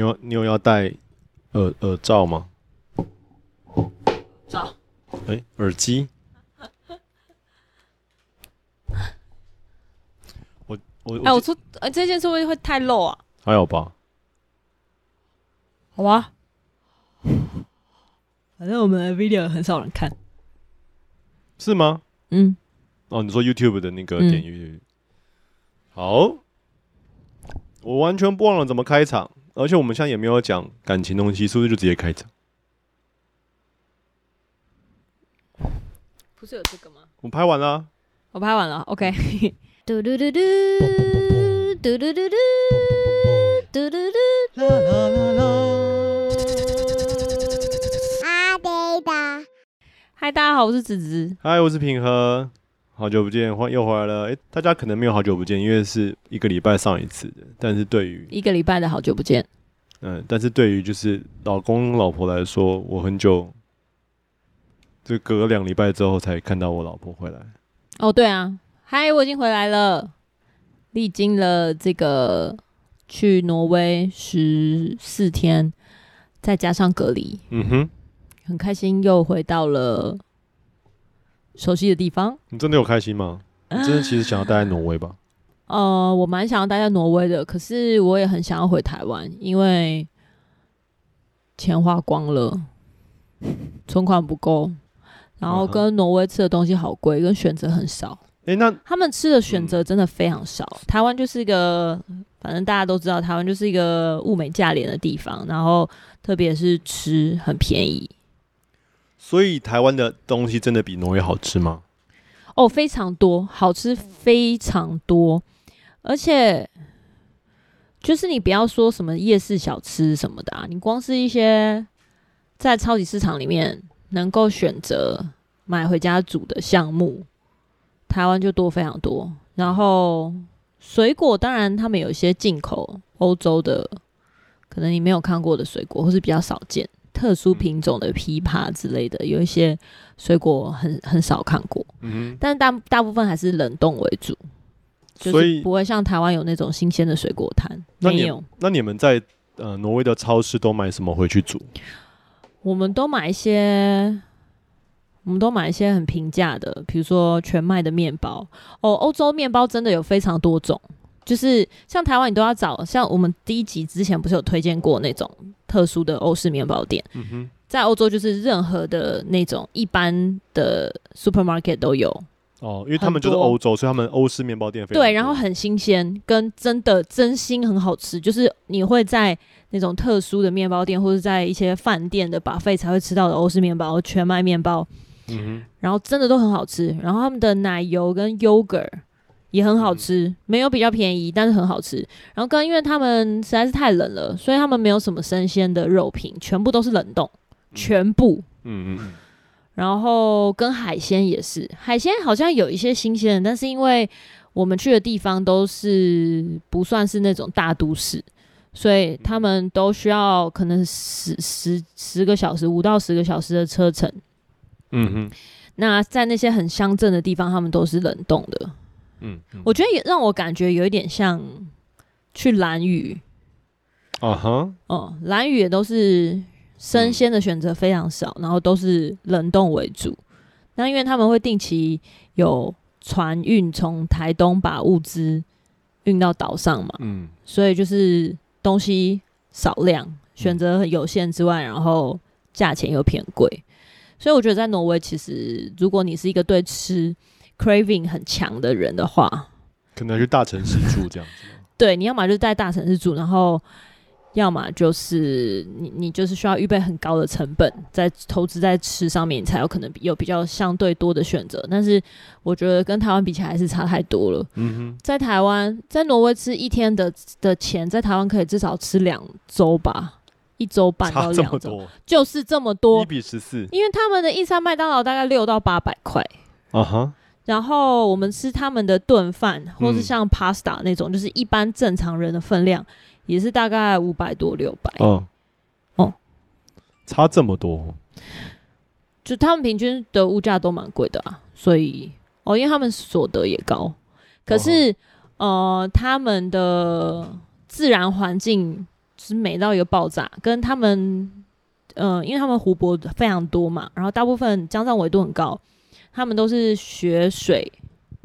你有你有要戴耳耳罩吗？罩。哎、欸，耳机。我我哎，我说哎、欸，这件事会会太露啊？还有吧？好吧。反正我们的 video 很少人看。是吗？嗯。哦，你说 YouTube 的那个点阅率。好。我完全不忘了怎么开场，而且我们现在也没有讲感情东西，是不是就直接开场？不是有这个吗？我拍完了，我拍完了，OK。嘟嘟嘟嘟嘟嘟嘟嘟嘟嘟嘟啦啦啦啦。阿呆的，嗨，大家好，我是子子。嗨，我是品和。好久不见，欢又回来了。哎、欸，大家可能没有好久不见，因为是一个礼拜上一次的。但是对于一个礼拜的好久不见，嗯，但是对于就是老公老婆来说，我很久就隔了两礼拜之后才看到我老婆回来。哦，对啊，嗨，我已经回来了，历经了这个去挪威十四天，再加上隔离，嗯哼，很开心又回到了。熟悉的地方，你真的有开心吗？你真的其实想要待在挪威吧？呃，我蛮想要待在挪威的，可是我也很想要回台湾，因为钱花光了，存款不够，然后跟挪威吃的东西好贵，跟选择很少。诶，那他们吃的选择真的非常少。台湾就是一个，反正大家都知道，台湾就是一个物美价廉的地方，然后特别是吃很便宜。所以台湾的东西真的比挪威好吃吗？哦，非常多，好吃非常多，而且就是你不要说什么夜市小吃什么的啊，你光是一些在超级市场里面能够选择买回家煮的项目，台湾就多非常多。然后水果，当然他们有一些进口欧洲的，可能你没有看过的水果，或是比较少见。特殊品种的枇杷之类的，有一些水果很很少看过，嗯，但大大部分还是冷冻为主，所以不会像台湾有那种新鲜的水果摊。没有。那你们在呃挪威的超市都买什么回去煮？我们都买一些，我们都买一些很平价的，比如说全麦的面包。哦，欧洲面包真的有非常多种。就是像台湾，你都要找像我们第一集之前不是有推荐过那种特殊的欧式面包店？嗯哼，在欧洲就是任何的那种一般的 supermarket 都有哦，因为他们就是欧洲，所以他们欧式面包店非常对，然后很新鲜，跟真的真心很好吃，就是你会在那种特殊的面包店或者在一些饭店的 buffet 才会吃到的欧式面包、全麦面包，嗯哼，然后真的都很好吃，然后他们的奶油跟 yogurt。也很好吃，嗯，没有比较便宜，但是很好吃。然后跟因为他们实在是太冷了，所以他们没有什么生鲜的肉品，全部都是冷冻，全部。嗯嗯。然后跟海鲜也是，海鲜好像有一些新鲜的，但是因为我们去的地方都是不算是那种大都市，所以他们都需要可能十十十个小时，五到十个小时的车程。嗯哼。那在那些很乡镇的地方，他们都是冷冻的。嗯，嗯，我觉得也让我感觉有一点像去蓝屿，啊哈，哦，蓝屿也都是生鲜的选择非常少，嗯，然后都是冷冻为主。那因为他们会定期有船运从台东把物资运到岛上嘛，嗯，所以就是东西少量，选择很有限之外，然后价钱又偏贵。所以我觉得在挪威，其实如果你是一个对吃 craving 很强的人的话，可能去大城市住这样子。对，你要么就是在大城市住，然后要么就是你你就是需要预备很高的成本，在投资在吃上面，你才有可能有比较相对多的选择。但是我觉得跟台湾比起来还是差太多了。嗯哼，在台湾，在挪威吃一天的的钱，在台湾可以至少吃两周吧，一周半到两周，就是这么多，一比十四。因为他们的一餐麦当劳大概六到八百块。啊哈。然后我们吃他们的炖饭，或是像 pasta 那种，嗯，就是一般正常人的分量，也是大概五百多六百。哦。哦，差这么多，就他们平均的物价都蛮贵的啊。所以哦，因为他们所得也高，可是，哦，呃，他们的自然环境是美到一个爆炸，跟他们，嗯、呃，因为他们湖泊非常多嘛，然后大部分江上纬度很高，他们都是雪水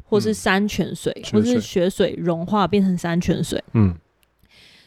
或是山泉水，嗯、或是雪水融化变成山泉水，嗯，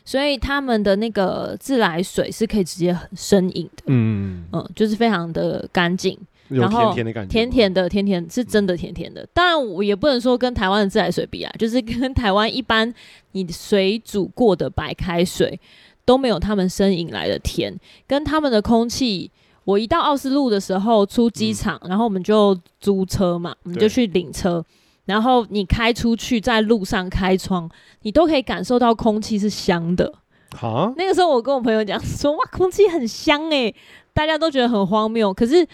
所以他们的那个自来水是可以直接生饮的，嗯嗯，就是非常的干净。然后甜甜的，甜甜的，甜甜是真的甜甜的。当然，我也不能说跟台湾的自来水比啊，就是跟台湾一般你水煮过的白开水都没有他们生饮来的甜。跟他们的空气，我一到奥斯陆的时候出机场，然后我们就租车嘛，我们就去领车，然后你开出去在路上开窗，你都可以感受到空气是香的。好，那个时候我跟我朋友讲说，哇，空气很香欸，大家都觉得很荒谬，可是。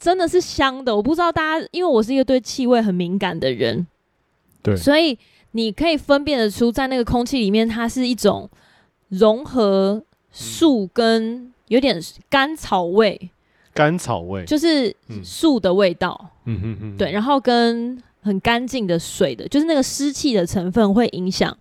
真的是香的，我不知道大家，因为我是一个对气味很敏感的人，对，所以你可以分辨得出，在那个空气里面，它是一种融合树跟有点甘草味，甘草味。就是树的味道，嗯嗯嗯，对，然后跟很干净的水的，就是那个湿气的成分会影响。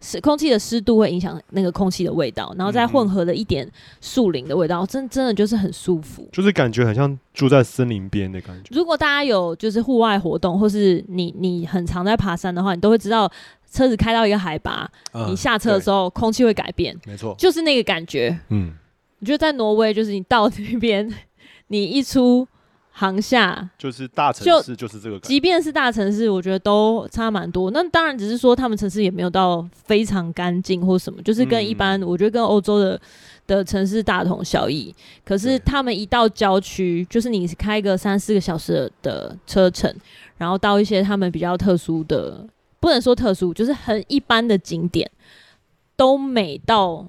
是空气的湿度会影响那个空气的味道，然后再混合了一点树林的味道，嗯、真真的就是很舒服，就是感觉很像住在森林边的感觉。如果大家有就是户外活动，或是你你很常在爬山的话，你都会知道车子开到一个海拔，嗯、你下车的时候空气会改变，没错，就是那个感觉。嗯，我觉得在挪威，就是你到那边，你一出。航厦就是大城市，就是这个。即便是大城市，我觉得都差蛮多。那当然只是说他们城市也没有到非常干净或什么，就是跟一般，我觉得跟欧洲的的城市大同小异。可是他们一到郊区，就是你开个三四个小时的车程，然后到一些他们比较特殊的，不能说特殊，就是很一般的景点，都美到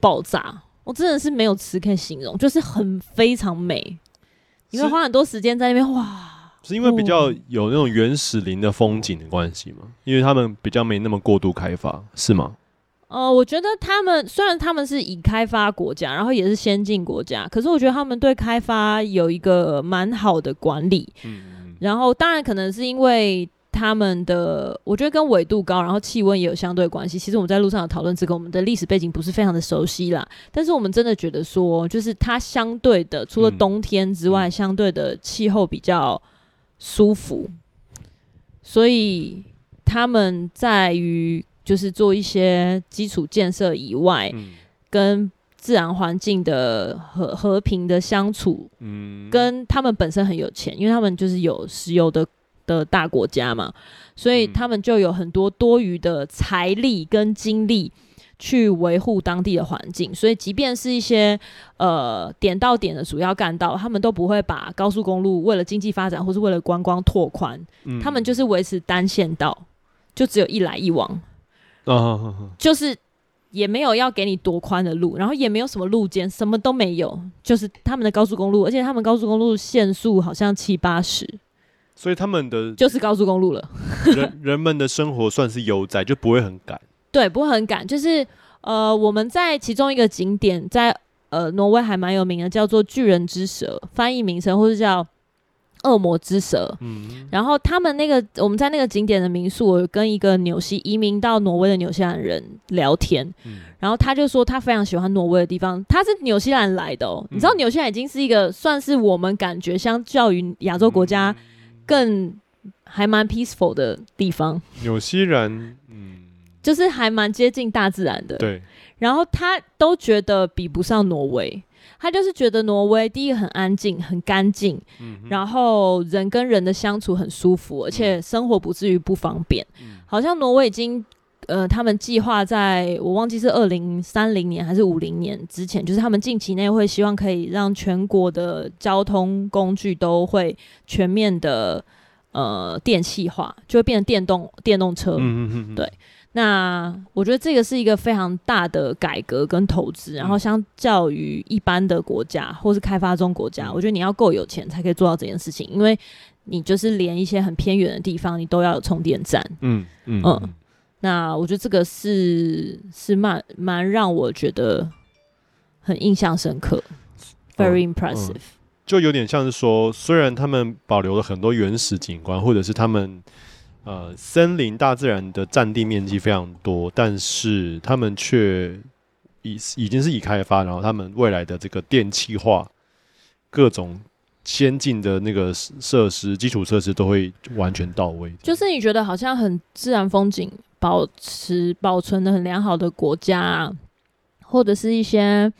爆炸。我真的是没有词可以形容，就是很非常美。你会花很多时间在那边，哇！是因为比较有那种原始林的风景的关系吗？因为他们比较没那么过度开发，是吗？呃，我觉得他们虽然他们是已开发国家，然后也是先进国家，可是我觉得他们对开发有一个蛮好的管理。嗯嗯。然后当然可能是因为。他们的我觉得跟纬度高，然后气温也有相对关系。其实我们在路上有讨论这个，我们的历史背景不是非常的熟悉啦。但是我们真的觉得说，就是它相对的，除了冬天之外，嗯、相对的气候比较舒服。所以他们在于就是做一些基础建设以外，嗯、跟自然环境的和和平的相处，嗯，跟他们本身很有钱，因为他们就是有石油的。的大国家嘛，所以他们就有很多多余的财力跟精力去维护当地的环境，所以即便是一些呃点到点的主要干道，他们都不会把高速公路为了经济发展或是为了观光拓宽，嗯、他们就是维持单线道，就只有一来一往，啊、呵呵。就是也没有要给你多宽的路，然后也没有什么路肩，什么都没有，就是他们的高速公路，而且他们高速公路限速好像七八十。所以他们的就是高速公路了。人 人们的生活算是悠哉，就不会很赶。对，不会很赶。就是呃，我们在其中一个景点，在呃挪威还蛮有名的，叫做巨人之蛇，翻译名称或是叫恶魔之蛇。嗯。然后他们那个我们在那个景点的民宿，我跟一个纽西移民到挪威的纽西兰人聊天，嗯、然后他就说他非常喜欢挪威的地方。他是纽西兰来的哦，嗯、你知道纽西兰已经是一个算是我们感觉相较于亚洲国家。嗯更还蛮 peaceful 的地方，纽西兰，嗯，就是还蛮接近大自然的。对，然后他都觉得比不上挪威，他就是觉得挪威第一个很安静、很干净，嗯，然后人跟人的相处很舒服，而且生活不至于不方便。嗯，好像挪威已经。呃，他们计划在我忘记是二零三零年还是五零年之前，就是他们近期内会希望可以让全国的交通工具都会全面的呃电气化，就会变成电动电动车。嗯嗯嗯。对，那我觉得这个是一个非常大的改革跟投资，然后相较于一般的国家或是开发中国家，我觉得你要够有钱才可以做到这件事情，因为你就是连一些很偏远的地方，你都要有充电站。嗯嗯嗯。嗯那我觉得这个是是蛮蛮让我觉得很印象深刻，嗯，very impressive，嗯。就有点像是说，虽然他们保留了很多原始景观，或者是他们呃森林大自然的占地面积非常多，但是他们却已已经是已开发，然后他们未来的这个电气化各种。先进的那个设施、基础设施都会完全到位。就是你觉得好像很自然风景保持保存的很良好的国家，啊，或者是一些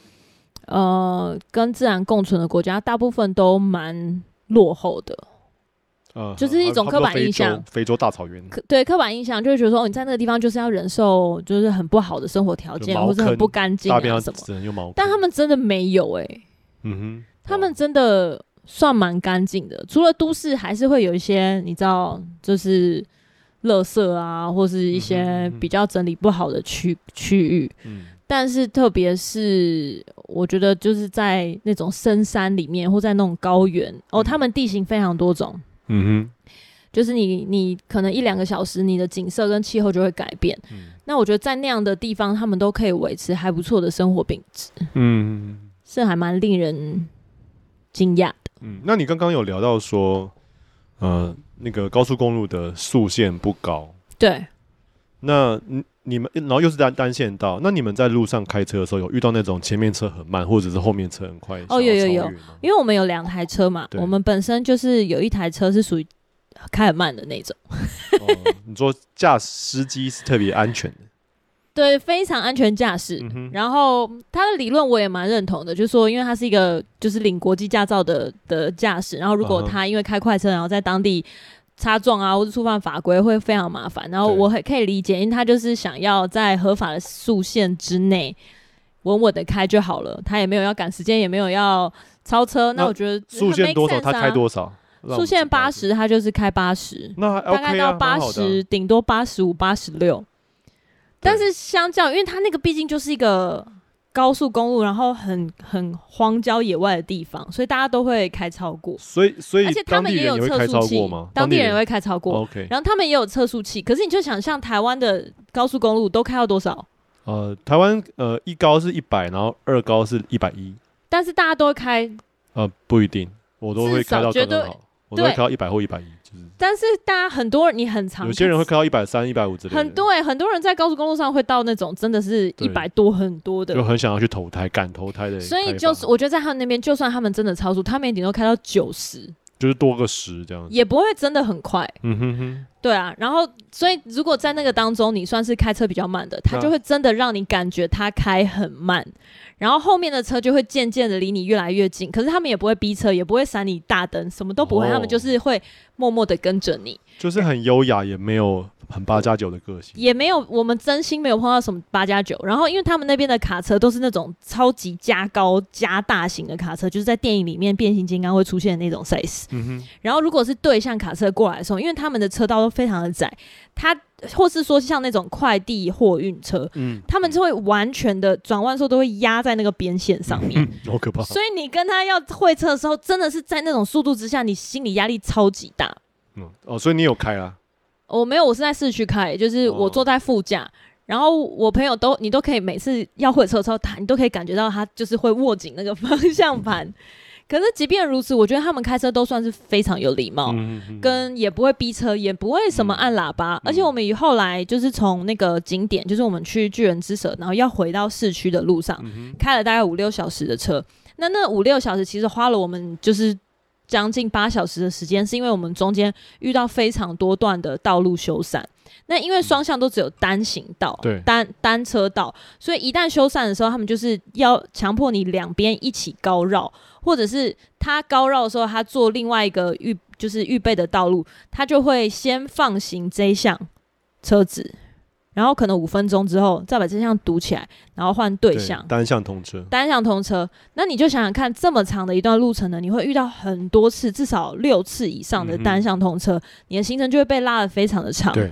呃跟自然共存的国家，大部分都蛮落后的。呃，就是一种刻板印象。非洲大草原。对，刻板印象就会觉得说，哦，你在那个地方就是要忍受就是很不好的生活条件，或者很不干净啊什么。但他们真的没有哎、欸。嗯哼。他们真的。算蛮干净的，除了都市，还是会有一些你知道，就是垃圾啊，或是一些比较整理不好的区区域。嗯，但是特别是我觉得，就是在那种深山里面，或在那种高原，哦，他们地形非常多种。嗯哼，就是你你可能一两个小时，你的景色跟气候就会改变。嗯，那我觉得在那样的地方，他们都可以维持还不错的生活品质。嗯，是还蛮令人惊讶的。嗯，那你刚刚有聊到说，呃，那个高速公路的速限不高。对。那你你们，然后又是单单线道，那你们在路上开车的时候，有遇到那种前面车很慢，或者是后面车很快？哦，有有有，因为我们有两台车嘛，我们本身就是有一台车是属于开很慢的那种。哦，你说驾驶司机是特别安全的。对，非常安全驾驶。嗯、然后他的理论我也蛮认同的，就是说，因为他是一个就是领国际驾照的的驾驶，然后如果他因为开快车，然后在当地擦撞啊，或者触犯法规，会非常麻烦。然后我很可以理解，因为他就是想要在合法的速限之内稳稳的开就好了，他也没有要赶时间，也没有要超车。那，那我觉得速限多少，他开多少？速限八十，他就是开八十，那大概到八十，顶多八十五、八十六。但是相较，因为它那个毕竟就是一个高速公路，然后很很荒郊野外的地方，所以大家都会开超过。所以，所以，而且他们也有测速器，当地人也会开超过。OK，然后他们也有测速器。可是你就想象台湾的高速公路都开到多少？呃，台湾呃一高是一百，然后二高是一百一。但是大家都会开？呃，不一定，我都会开到刚刚好，我都会开到一百或一百一。但是大家很多人，你很长，有些人会开到一百三、一百五之类的。很多哎、欸，很多人在高速公路上会到那种真的是一百多很多的，就很想要去投胎、赶投胎的。所以就是我觉得在他们那边，就算他们真的超速，他们也顶多开到九十，就是多个十这样子，也不会真的很快。嗯哼哼，对啊。然后所以如果在那个当中，你算是开车比较慢的，他就会真的让你感觉他开很慢。然后后面的车就会渐渐的离你越来越近，可是他们也不会逼车，也不会闪你大灯，什么都不会，哦、他们就是会默默的跟着你，就是很优雅，也没有很八加九的个性，也没有我们真心没有碰到什么八加九。然后因为他们那边的卡车都是那种超级加高加大型的卡车，就是在电影里面变形金刚会出现的那种 size。嗯哼。然后如果是对向卡车过来的时候，因为他们的车道都非常的窄，它。或是说像那种快递货运车，嗯，他们就会完全的转弯时候都会压在那个边线上面，嗯，好可怕。所以你跟他要会车的时候，真的是在那种速度之下，你心理压力超级大。嗯，哦，所以你有开啊？我没有，我是在市区开，就是我坐在副驾，哦，然后我朋友都你都可以每次要会车的时候，他你都可以感觉到他就是会握紧那个方向盘。嗯可是即便如此，我觉得他们开车都算是非常有礼貌，跟也不会逼车，也不会什么按喇叭。嗯、而且我们以后来就是从那个景点，就是我们去巨人之舍，然后要回到市区的路上，嗯、开了大概五六小时的车。那那五六小时其实花了我们就是将近八小时的时间，是因为我们中间遇到非常多段的道路修缮。那因为双向都只有单行道，对，单单车道，所以一旦修缮的时候，他们就是要强迫你两边一起高绕。或者是他高绕的时候，他做另外一个预就是预备的道路，他就会先放行这一项车子，然后可能五分钟之后再把这项堵起来，然后换对向对单向通车。单向通车，那你就想想看，这么长的一段路程呢，你会遇到很多次，至少六次以上的单向通车，嗯、你的行程就会被拉得非常的长。对，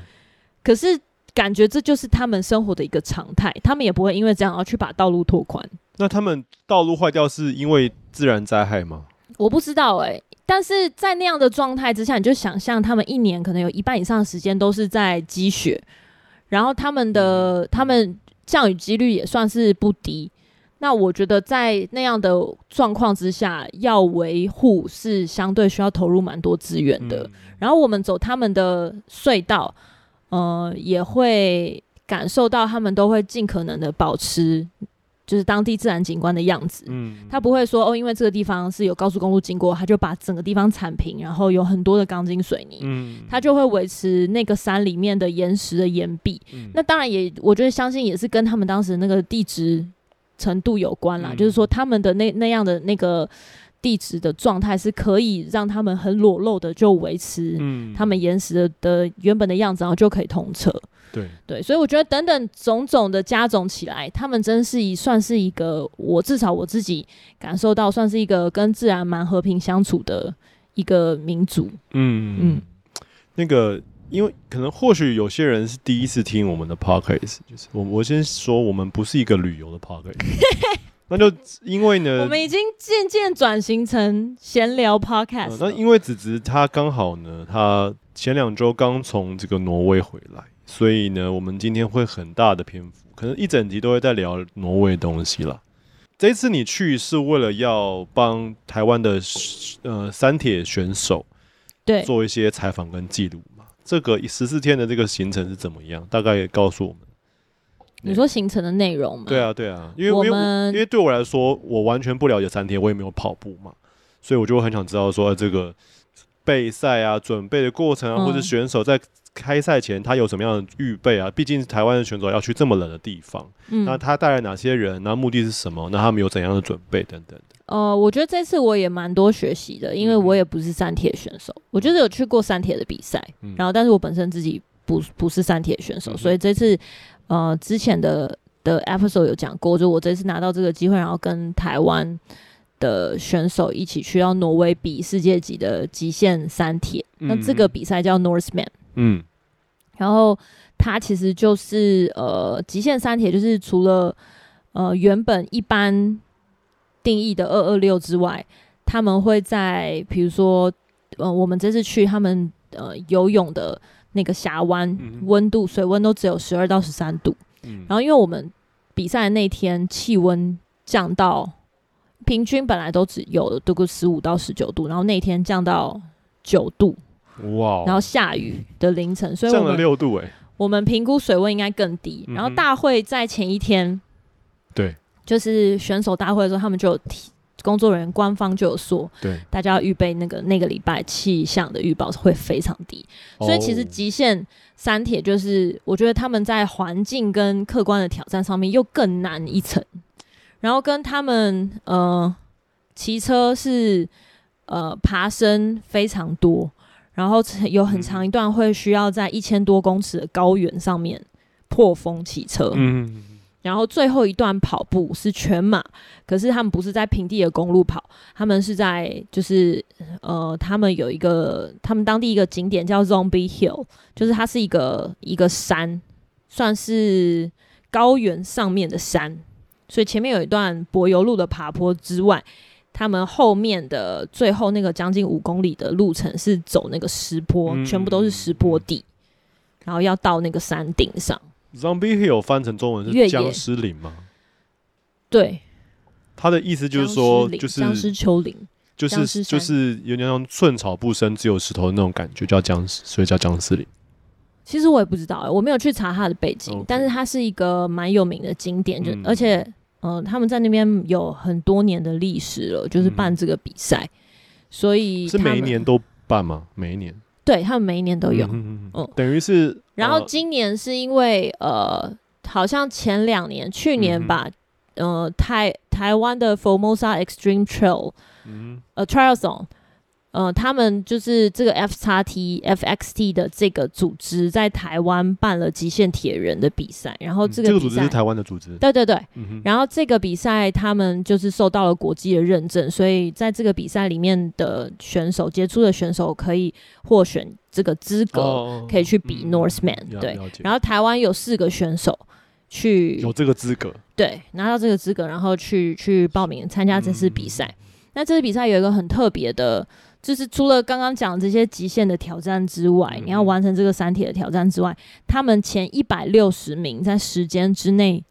可是感觉这就是他们生活的一个常态，他们也不会因为这样而去把道路拓宽。那他们道路坏掉是因为自然灾害吗？我不知道哎、欸，但是在那样的状态之下，你就想象他们一年可能有一半以上的时间都是在积雪，然后他们的、嗯、他们降雨几率也算是不低。那我觉得在那样的状况之下，要维护是相对需要投入蛮多资源的。嗯、然后我们走他们的隧道，呃，也会感受到他们都会尽可能的保持。就是当地自然景观的样子。嗯，他不会说哦，因为这个地方是有高速公路经过，他就把整个地方铲平，然后有很多的钢筋水泥。嗯，他就会维持那个山里面的岩石的岩壁。嗯，那当然也，我觉得相信也是跟他们当时那个地质程度有关啦。嗯，就是说他们的那那样的那个地质的状态是可以让他们很裸露的就维持他们岩石的的原本的样子，然后就可以通车。对对，所以我觉得等等种种的加总起来，他们真是一算是一个，我至少我自己感受到，算是一个跟自然蛮和平相处的一个民族。嗯嗯，那个，因为可能或许有些人是第一次听我们的 podcast，就是我我先说，我们不是一个旅游的 podcast，那就因为呢，我们已经渐渐转型成闲聊 podcast，嗯。那因为子子他刚好呢，他前两周刚从这个挪威回来。所以呢，我们今天会很大的篇幅，可能一整集都会在聊挪威的东西了。这次你去是为了要帮台湾的呃三铁选手对做一些采访跟记录嘛？这个十四天的这个行程是怎么样？大概也告诉我们。你说行程的内容吗？对啊，对啊，因为我因为因为对我来说，我完全不了解三铁，我也没有跑步嘛，所以我就很想知道说这个备赛啊、准备的过程啊，嗯、或者选手在。开赛前他有什么样的预备啊？毕竟台湾的选手要去这么冷的地方，嗯、那他带来哪些人？那目的是什么？那他们有怎样的准备等等？呃，我觉得这次我也蛮多学习的，因为我也不是三铁选手，我就是有去过三铁的比赛，嗯、然后但是我本身自己不不是三铁选手，嗯、所以这次呃之前的的 episode 有讲过，就我这次拿到这个机会，然后跟台湾的选手一起去到挪威比世界级的极限三铁，嗯、那这个比赛叫 Norseman。嗯，然后它其实就是呃极限三铁，就是除了呃原本一般定义的二二六之外，他们会在比如说呃我们这次去他们呃游泳的那个峡湾，温度水温都只有十二到十三度，嗯，然后因为我们比赛那天气温降到平均本来都只有都个十五到十九度，然后那天降到九度。哇！然后下雨的凌晨，所以降了六度哎。我们评估水温应该更低。然后大会在前一天，对，就是选手大会的时候，他们就有提工作人员官方就有说，对，大家要预备那个那个礼拜气象的预报会非常低。所以其实极限三铁就是，我觉得他们在环境跟客观的挑战上面又更难一层。然后跟他们呃骑车是呃爬升非常多。然后有很长一段会需要在一千多公尺的高原上面破风骑车，嗯，然后最后一段跑步是全马，可是他们不是在平地的公路跑，他们是在就是呃，他们有一个他们当地一个景点叫 Zombie Hill，就是它是一个一个山，算是高原上面的山，所以前面有一段柏油路的爬坡之外。他们后面的最后那个将近五公里的路程是走那个石坡，嗯、全部都是石坡地，然后要到那个山顶上。Zombie Hill 翻成中文是僵尸林吗？对，他的意思就是说，就是僵尸丘陵，就是就是有点像寸草不生，只有石头的那种感觉，叫僵尸，所以叫僵尸林。其实我也不知道、欸，我没有去查他的背景，Okay. 但是它是一个蛮有名的景点，就、嗯、而且。嗯、呃，他们在那边有很多年的历史了，就是办这个比赛，嗯、所以是每一年都办吗？每一年？对，他们每一年都有。嗯，嗯，嗯等于是。然后今年是因为呃，好像前两年，去年吧，嗯、呃，台台湾的 Formosa Extreme Trail，嗯，呃，Triathlon。呃，他们就是这个 F 叉 T F X T 的这个组织在台湾办了极限铁人的比赛，然后这个、嗯、这个组织是台湾的组织，对对对，嗯、然后这个比赛他们就是受到了国际的认证，所以在这个比赛里面的选手杰出的选手可以获选这个资格，可以去比 Northman、嗯、对，然后台湾有四个选手去有这个资格，对，拿到这个资格，然后去去报名参加这次比赛。嗯、那这次比赛有一个很特别的。就是除了刚刚讲这些极限的挑战之外，嗯、你要完成这个三铁的挑战之外，他们前一百六十名在时间之内，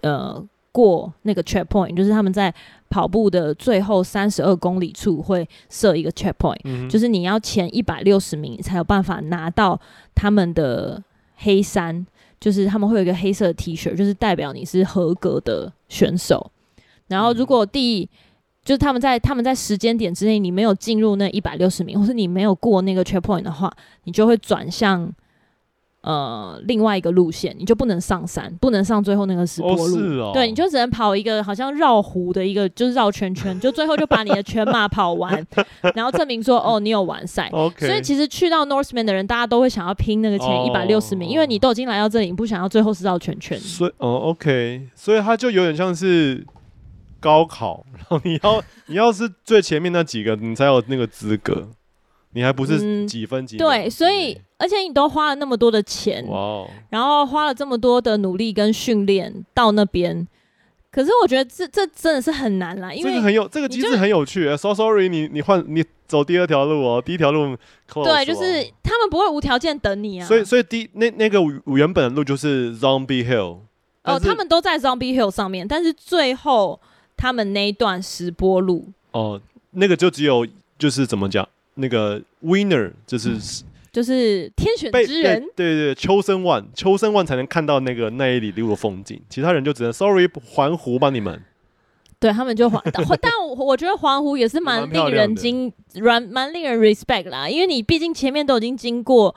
呃，过那个 checkpoint，就是他们在跑步的最后三十二公里处会设一个 checkpoint，、嗯、就是你要前一百六十名才有办法拿到他们的黑衫，就是他们会有一个黑色的 T 恤，就是代表你是合格的选手。然后如果第、嗯、就是他们在他们在时间点之内，你没有进入那一百六十名，或是你没有过那个 checkpoint 的话，你就会转向。呃，另外一个路线，你就不能上山，不能上最后那个石坡路，哦哦、对，你就只能跑一个好像绕湖的一个，就是绕圈圈，就最后就把你的全马跑完，然后证明说哦，你有完赛。所以其实去到 Northman 的人，大家都会想要拼那个前一百六十名，哦、因为你都已经来到这里，你不想要最后是绕圈圈。所以哦，OK，所以他就有点像是高考，然后你要 你要是最前面那几个，你才有那个资格。你还不是几分几、嗯、对，所以而且你都花了那么多的钱，哇哦，然后花了这么多的努力跟训练到那边，可是我觉得这这真的是很难啦，因为这个很有这个机制很有趣。就 So sorry，你你换你走第二条路哦，第一条路对，就是他们不会无条件等你啊。所以所以第那那个原本的路就是 Zombie Hill 哦，他们都在 Zombie Hill 上面，但是最后他们那一段石坡路哦，那个就只有就是怎么讲？那个 winner 就是、嗯、就是天选之人，对对对，chosen one，chosen one 才能看到那个那一里路的风景，其他人就只能 sorry 环湖吧，你们。对他们就环，但 我我觉得环湖也是蛮令人惊，蛮蛮令人 respect 啦，因为你毕竟前面都已经经过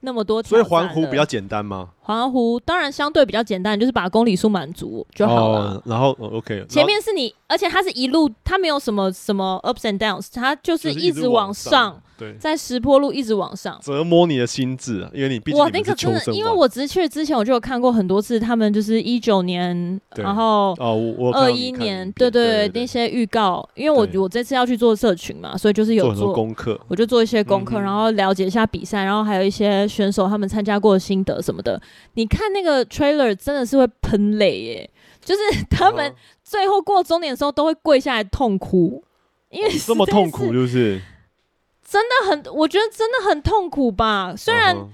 那么多，所以环湖比较简单吗？环湖当然相对比较简单，就是把公里数满足就好了。哦、然后、哦、OK，前面是你，而且它是一路，它没有什么什么 ups and downs，它就是一直往上。对，在石坡路一直往上折磨你的心智啊，因为你毕竟哇，那个真的，因为我只是去之前我就有看过很多次，他们就是一九年，然后哦，我二一年，对对那些预告，因为我我这次要去做社群嘛，所以就是有做功课，我就做一些功课，然后了解一下比赛，然后还有一些选手他们参加过的心得什么的。你看那个 trailer 真的是会喷泪耶，就是他们最后过终点的时候都会跪下来痛哭，因为这么痛苦就是。真的很，我觉得真的很痛苦吧。虽然、uh.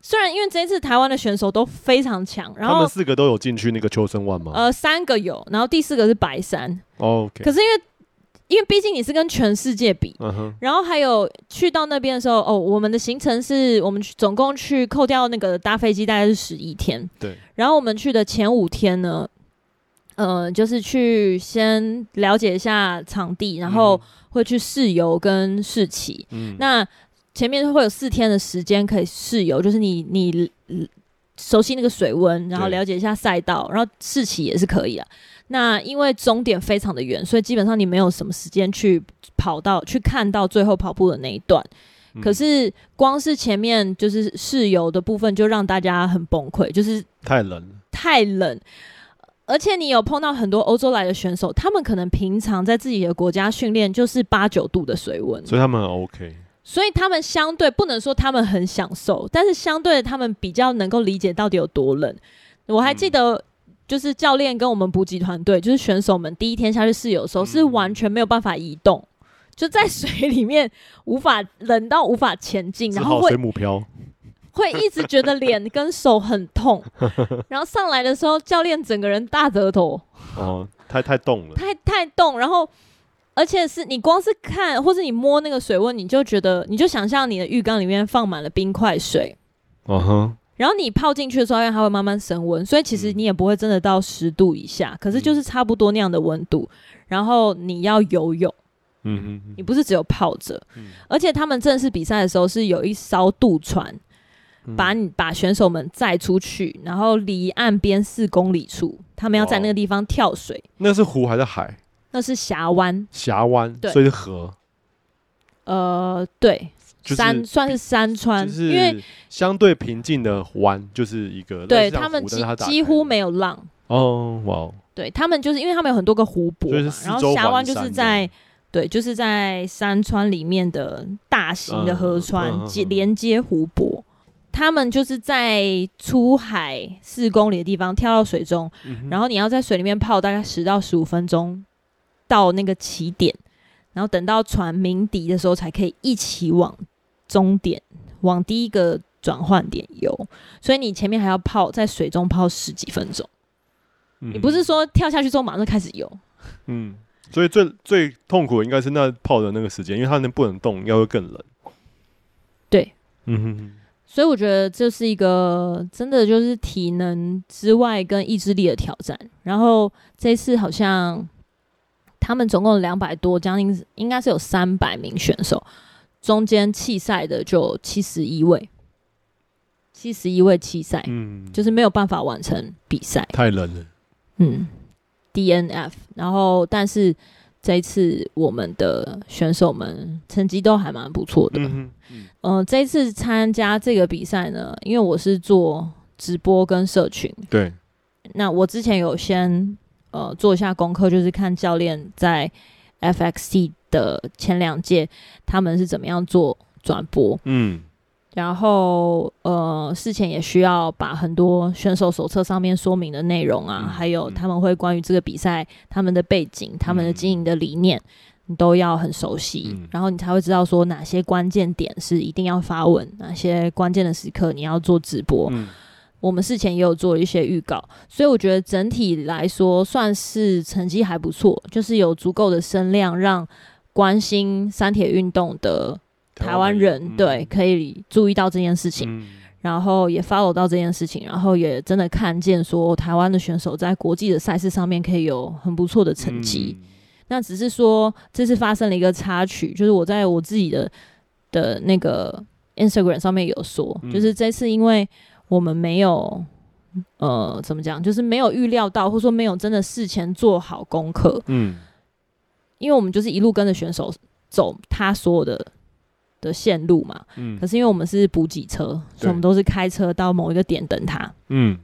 虽然因为这一次台湾的选手都非常强，然后他们四个都有进去那个秋生万吗？呃，三个有，然后第四个是白山。OK。可是因为因为毕竟你是跟全世界比，uh. 然后还有去到那边的时候，哦，我们的行程是我们总共去扣掉那个搭飞机大概是十一天。对。然后我们去的前五天呢，呃，就是去先了解一下场地，然后。会去试游跟试骑，嗯、那前面会有四天的时间可以试游，就是你你熟悉那个水温，然后了解一下赛道，然后试骑也是可以啊。那因为终点非常的远，所以基本上你没有什么时间去跑到去看到最后跑步的那一段。嗯、可是光是前面就是室友的部分，就让大家很崩溃，就是太冷，太冷。而且你有碰到很多欧洲来的选手，他们可能平常在自己的国家训练就是八九度的水温，所以他们很 OK。所以他们相对不能说他们很享受，但是相对的他们比较能够理解到底有多冷。我还记得，就是教练跟我们补给团队，就是选手们第一天下去试游的时候，是完全没有办法移动，就在水里面无法冷到无法前进，然后会水母漂。会一直觉得脸跟手很痛，然后上来的时候，教练整个人大额头。哦，太太冻了，太太冻，然后而且是你光是看或是你摸那个水温，你就觉得你就想象你的浴缸里面放满了冰块水。哦哼。然后你泡进去的时候，因为它会慢慢升温，所以其实你也不会真的到十度以下，可是就是差不多那样的温度。然后你要游泳，嗯嗯，你不是只有泡着，而且他们正式比赛的时候是有一艘渡船。把你把选手们载出去，然后离岸边四公里处，他们要在那个地方跳水。那是湖还是海？那是峡湾。峡湾，对，所以是河。呃，对，山算是山川，因为相对平静的湾就是一个。对他们几几乎没有浪。哦，哇！对他们就是因为他们有很多个湖泊嘛，然后峡湾就是在对，就是在山川里面的大型的河川接连接湖泊。他们就是在出海四公里的地方跳到水中，嗯、然后你要在水里面泡大概十到十五分钟，到那个起点，然后等到船鸣笛的时候才可以一起往终点，往第一个转换点游。所以你前面还要泡在水中泡十几分钟，嗯、你不是说跳下去之后马上开始游。嗯，所以最最痛苦的应该是那泡的那个时间，因为它那不能动，要会更冷。对，嗯哼。所以我觉得这是一个真的就是体能之外跟意志力的挑战。然后这次好像他们总共两百多，将近应该是有三百名选手，中间弃赛的就七十一位，七十一位弃赛，嗯，就是没有办法完成比赛，太冷了，嗯，DNF。然后但是这一次我们的选手们成绩都还蛮不错的。嗯嗯，呃，这一次参加这个比赛呢，因为我是做直播跟社群，对。那我之前有先呃做一下功课，就是看教练在 FXT 的前两届他们是怎么样做转播，嗯。然后呃，事前也需要把很多选手手册上面说明的内容啊，嗯、还有他们会关于这个比赛他们的背景、嗯、他们的经营的理念，你都要很熟悉，嗯、然后你才会知道说哪些关键点是一定要发文，哪些关键的时刻你要做直播。嗯、我们事前也有做一些预告，所以我觉得整体来说算是成绩还不错，就是有足够的声量让关心三铁运动的。台湾人、嗯、对可以注意到这件事情，嗯、然后也 follow 到这件事情，然后也真的看见说台湾的选手在国际的赛事上面可以有很不错的成绩。嗯、那只是说这次发生了一个插曲，就是我在我自己的的那个 Instagram 上面有说，嗯、就是这次因为我们没有呃怎么讲，就是没有预料到，或者说没有真的事前做好功课。嗯，因为我们就是一路跟着选手走，他所有的。的线路嘛，嗯，可是因为我们是补给车，所以我们都是开车到某一个点等他，嗯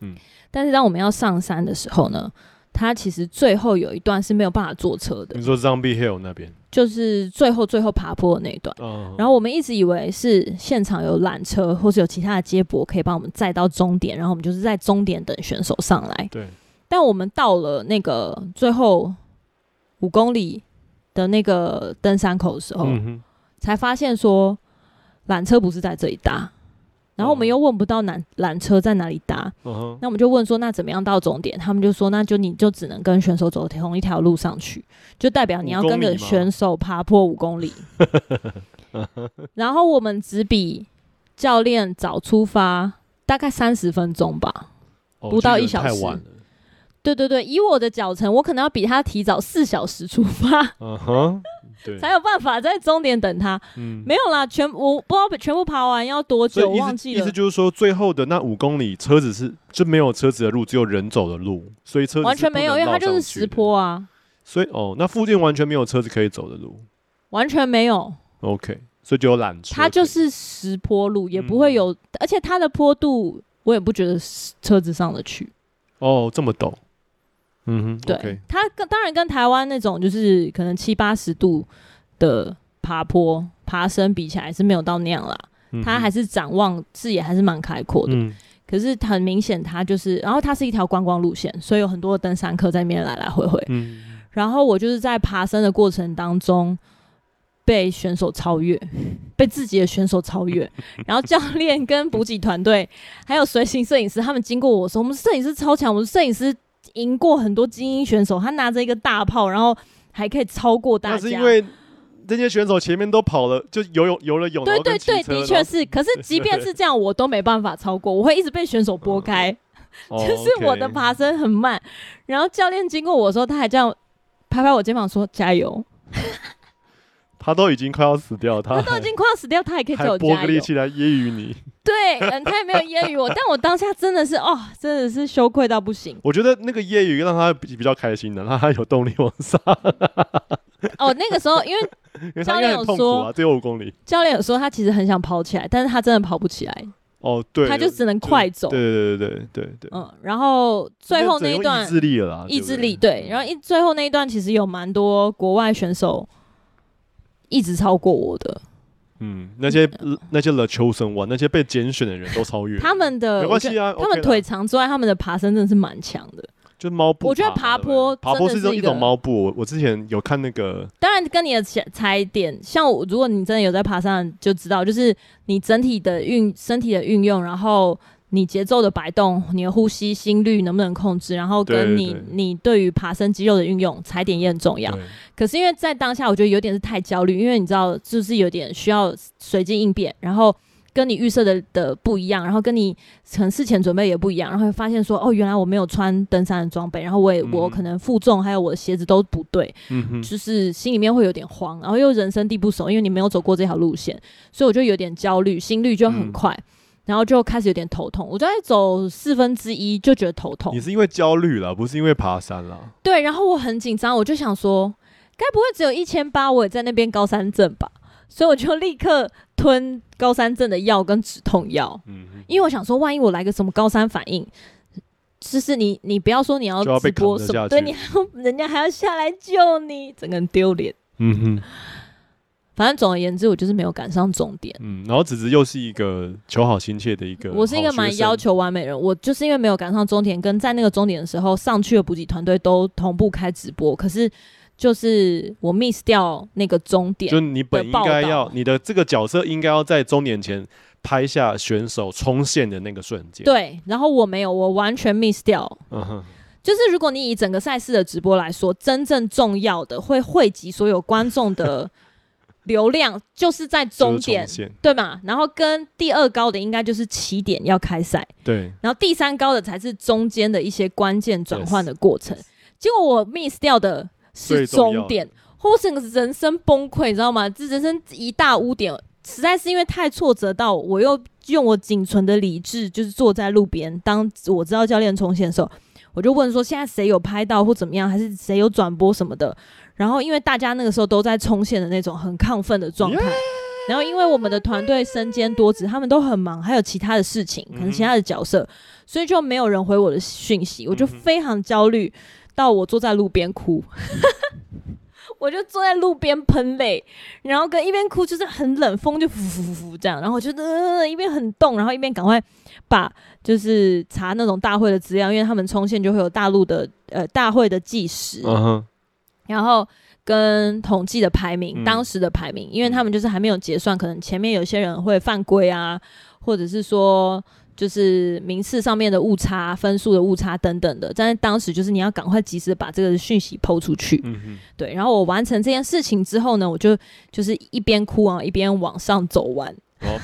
嗯。但是当我们要上山的时候呢，他其实最后有一段是没有办法坐车的。你说 Zombie Hill 那边，就是最后最后爬坡的那一段。哦、然后我们一直以为是现场有缆车，或是有其他的接驳可以帮我们载到终点，然后我们就是在终点等选手上来。对。但我们到了那个最后五公里的那个登山口的时候，嗯才发现说，缆车不是在这里搭，然后我们又问不到缆缆车在哪里搭，那我们就问说，那怎么样到终点？他们就说，那就你就只能跟选手走同一条路上去，就代表你要跟着选手爬坡五公里。然后我们只比教练早出发大概三十分钟吧，哦、不到一小时。对对对，以我的脚程，我可能要比他提早四小时出发。嗯哼。对 才有办法在终点等他。嗯，没有啦，全我不知道全部爬完要多久，忘记了。意思就是说，最后的那五公里，车子是就没有车子的路，只有人走的路，所以车子完全没有，因为它就是石坡啊。所以哦，那附近完全没有车子可以走的路，完全没有。OK，所以就有缆车。它就是石坡路，也不会有，嗯、而且它的坡度我也不觉得车子上得去。哦，这么陡。嗯哼，对，okay. 它跟当然跟台湾那种就是可能七八十度的爬坡爬升比起来是没有到那样啦，嗯、它还是展望视野还是蛮开阔的。嗯、可是很明显，它就是，然后它是一条观光路线，所以有很多登山客在那边来来回回。嗯、然后我就是在爬升的过程当中被选手超越，被自己的选手超越，然后教练跟补给团队还有随行摄影师他们经过我说，我们摄影师超强，我们摄影师。赢过很多精英选手，他拿着一个大炮，然后还可以超过大家。那是因为这些选手前面都跑了，就游泳游了泳。对对对，的确是。可是即便是这样，我都没办法超过，我会一直被选手拨开。哦、就是我的爬升很慢，哦 okay、然后教练经过我的时候，他还这样拍拍我肩膀说：“加油。”他都已经快要死掉，他，他都已经快要死掉，他也可以叫我加油。拨个力气来揶揄你。对，嗯，他也没有揶揄我，但我当下真的是哦，真的是羞愧到不行。我觉得那个揶揄让他比比较开心的，让他有动力往上。哦，那个时候因为 教练有说啊，最后五公里，教练有说他其实很想跑起来，但是他真的跑不起来。哦，对，他就只能快走。对对对对对对。嗯，然后最后那一段意志力了啦，意志力对，然后一最后那一段其实有蛮多国外选手。一直超过我的，嗯，那些、嗯、那些 The Chosen One，那些被拣选的人都超越他们的，没关系啊，他们腿长之外，他们的爬升真的是蛮强的，就猫步。我觉得爬坡爬坡是一种一种猫步。我我之前有看那个，当然跟你的踩点，像我，如果你真的有在爬山，就知道，就是你整体的运身体的运用，然后。你节奏的摆动，你的呼吸心率能不能控制？然后跟你你对于爬升肌肉的运用，踩点也很重要。可是因为在当下，我觉得有点是太焦虑，因为你知道，就是有点需要随机应变。然后跟你预设的的不一样，然后跟你可能事前准备也不一样，然后会发现说，哦，原来我没有穿登山的装备，然后我也、嗯、我可能负重还有我的鞋子都不对，嗯，就是心里面会有点慌，然后又人生地不熟，因为你没有走过这条路线，所以我就有点焦虑，心率就很快。嗯然后就开始有点头痛，我就在走四分之一就觉得头痛。你是因为焦虑了，不是因为爬山了？对，然后我很紧张，我就想说，该不会只有一千八，我也在那边高山症吧？所以我就立刻吞高山症的药跟止痛药。嗯，因为我想说，万一我来个什么高山反应，就是你你不要说你要直播什么，对，你还要人家还要下来救你，整个人丢脸。嗯哼。反正总而言之，我就是没有赶上终点。嗯，然后子子又是一个求好心切的一个，我是一个蛮要求完美人。我就是因为没有赶上终点，跟在那个终点的时候，上去的补给团队都同步开直播，可是就是我 miss 掉那个终点。就你本应该要，你的这个角色应该要在终点前拍下选手冲线的那个瞬间。对，然后我没有，我完全 miss 掉。嗯哼，就是如果你以整个赛事的直播来说，真正重要的会汇集所有观众的。流量就是在终点，对嘛？然后跟第二高的应该就是起点要开赛，对。然后第三高的才是中间的一些关键转换的过程。结果我 miss 掉的是终点，或整个人生崩溃，你知道吗？这人生一大污点，实在是因为太挫折到，我又用我仅存的理智，就是坐在路边，当我知道教练冲线的时候，我就问说：现在谁有拍到或怎么样，还是谁有转播什么的？然后，因为大家那个时候都在冲线的那种很亢奋的状态，然后因为我们的团队身兼多职，他们都很忙，还有其他的事情，可能其他的角色，所以就没有人回我的讯息，我就非常焦虑，到我坐在路边哭，我就坐在路边喷泪，然后跟一边哭，就是很冷，风就呼呼呼呼这样，然后我就呃一边很冻，然后一边赶快把就是查那种大会的资料，因为他们冲线就会有大陆的呃大会的计时。Uh-huh. 然后跟统计的排名，嗯、当时的排名，因为他们就是还没有结算，可能前面有些人会犯规啊，或者是说就是名次上面的误差、分数的误差等等的。但是当时就是你要赶快及时把这个讯息抛出去，对。然后我完成这件事情之后呢，我就就是一边哭啊，一边往上走完。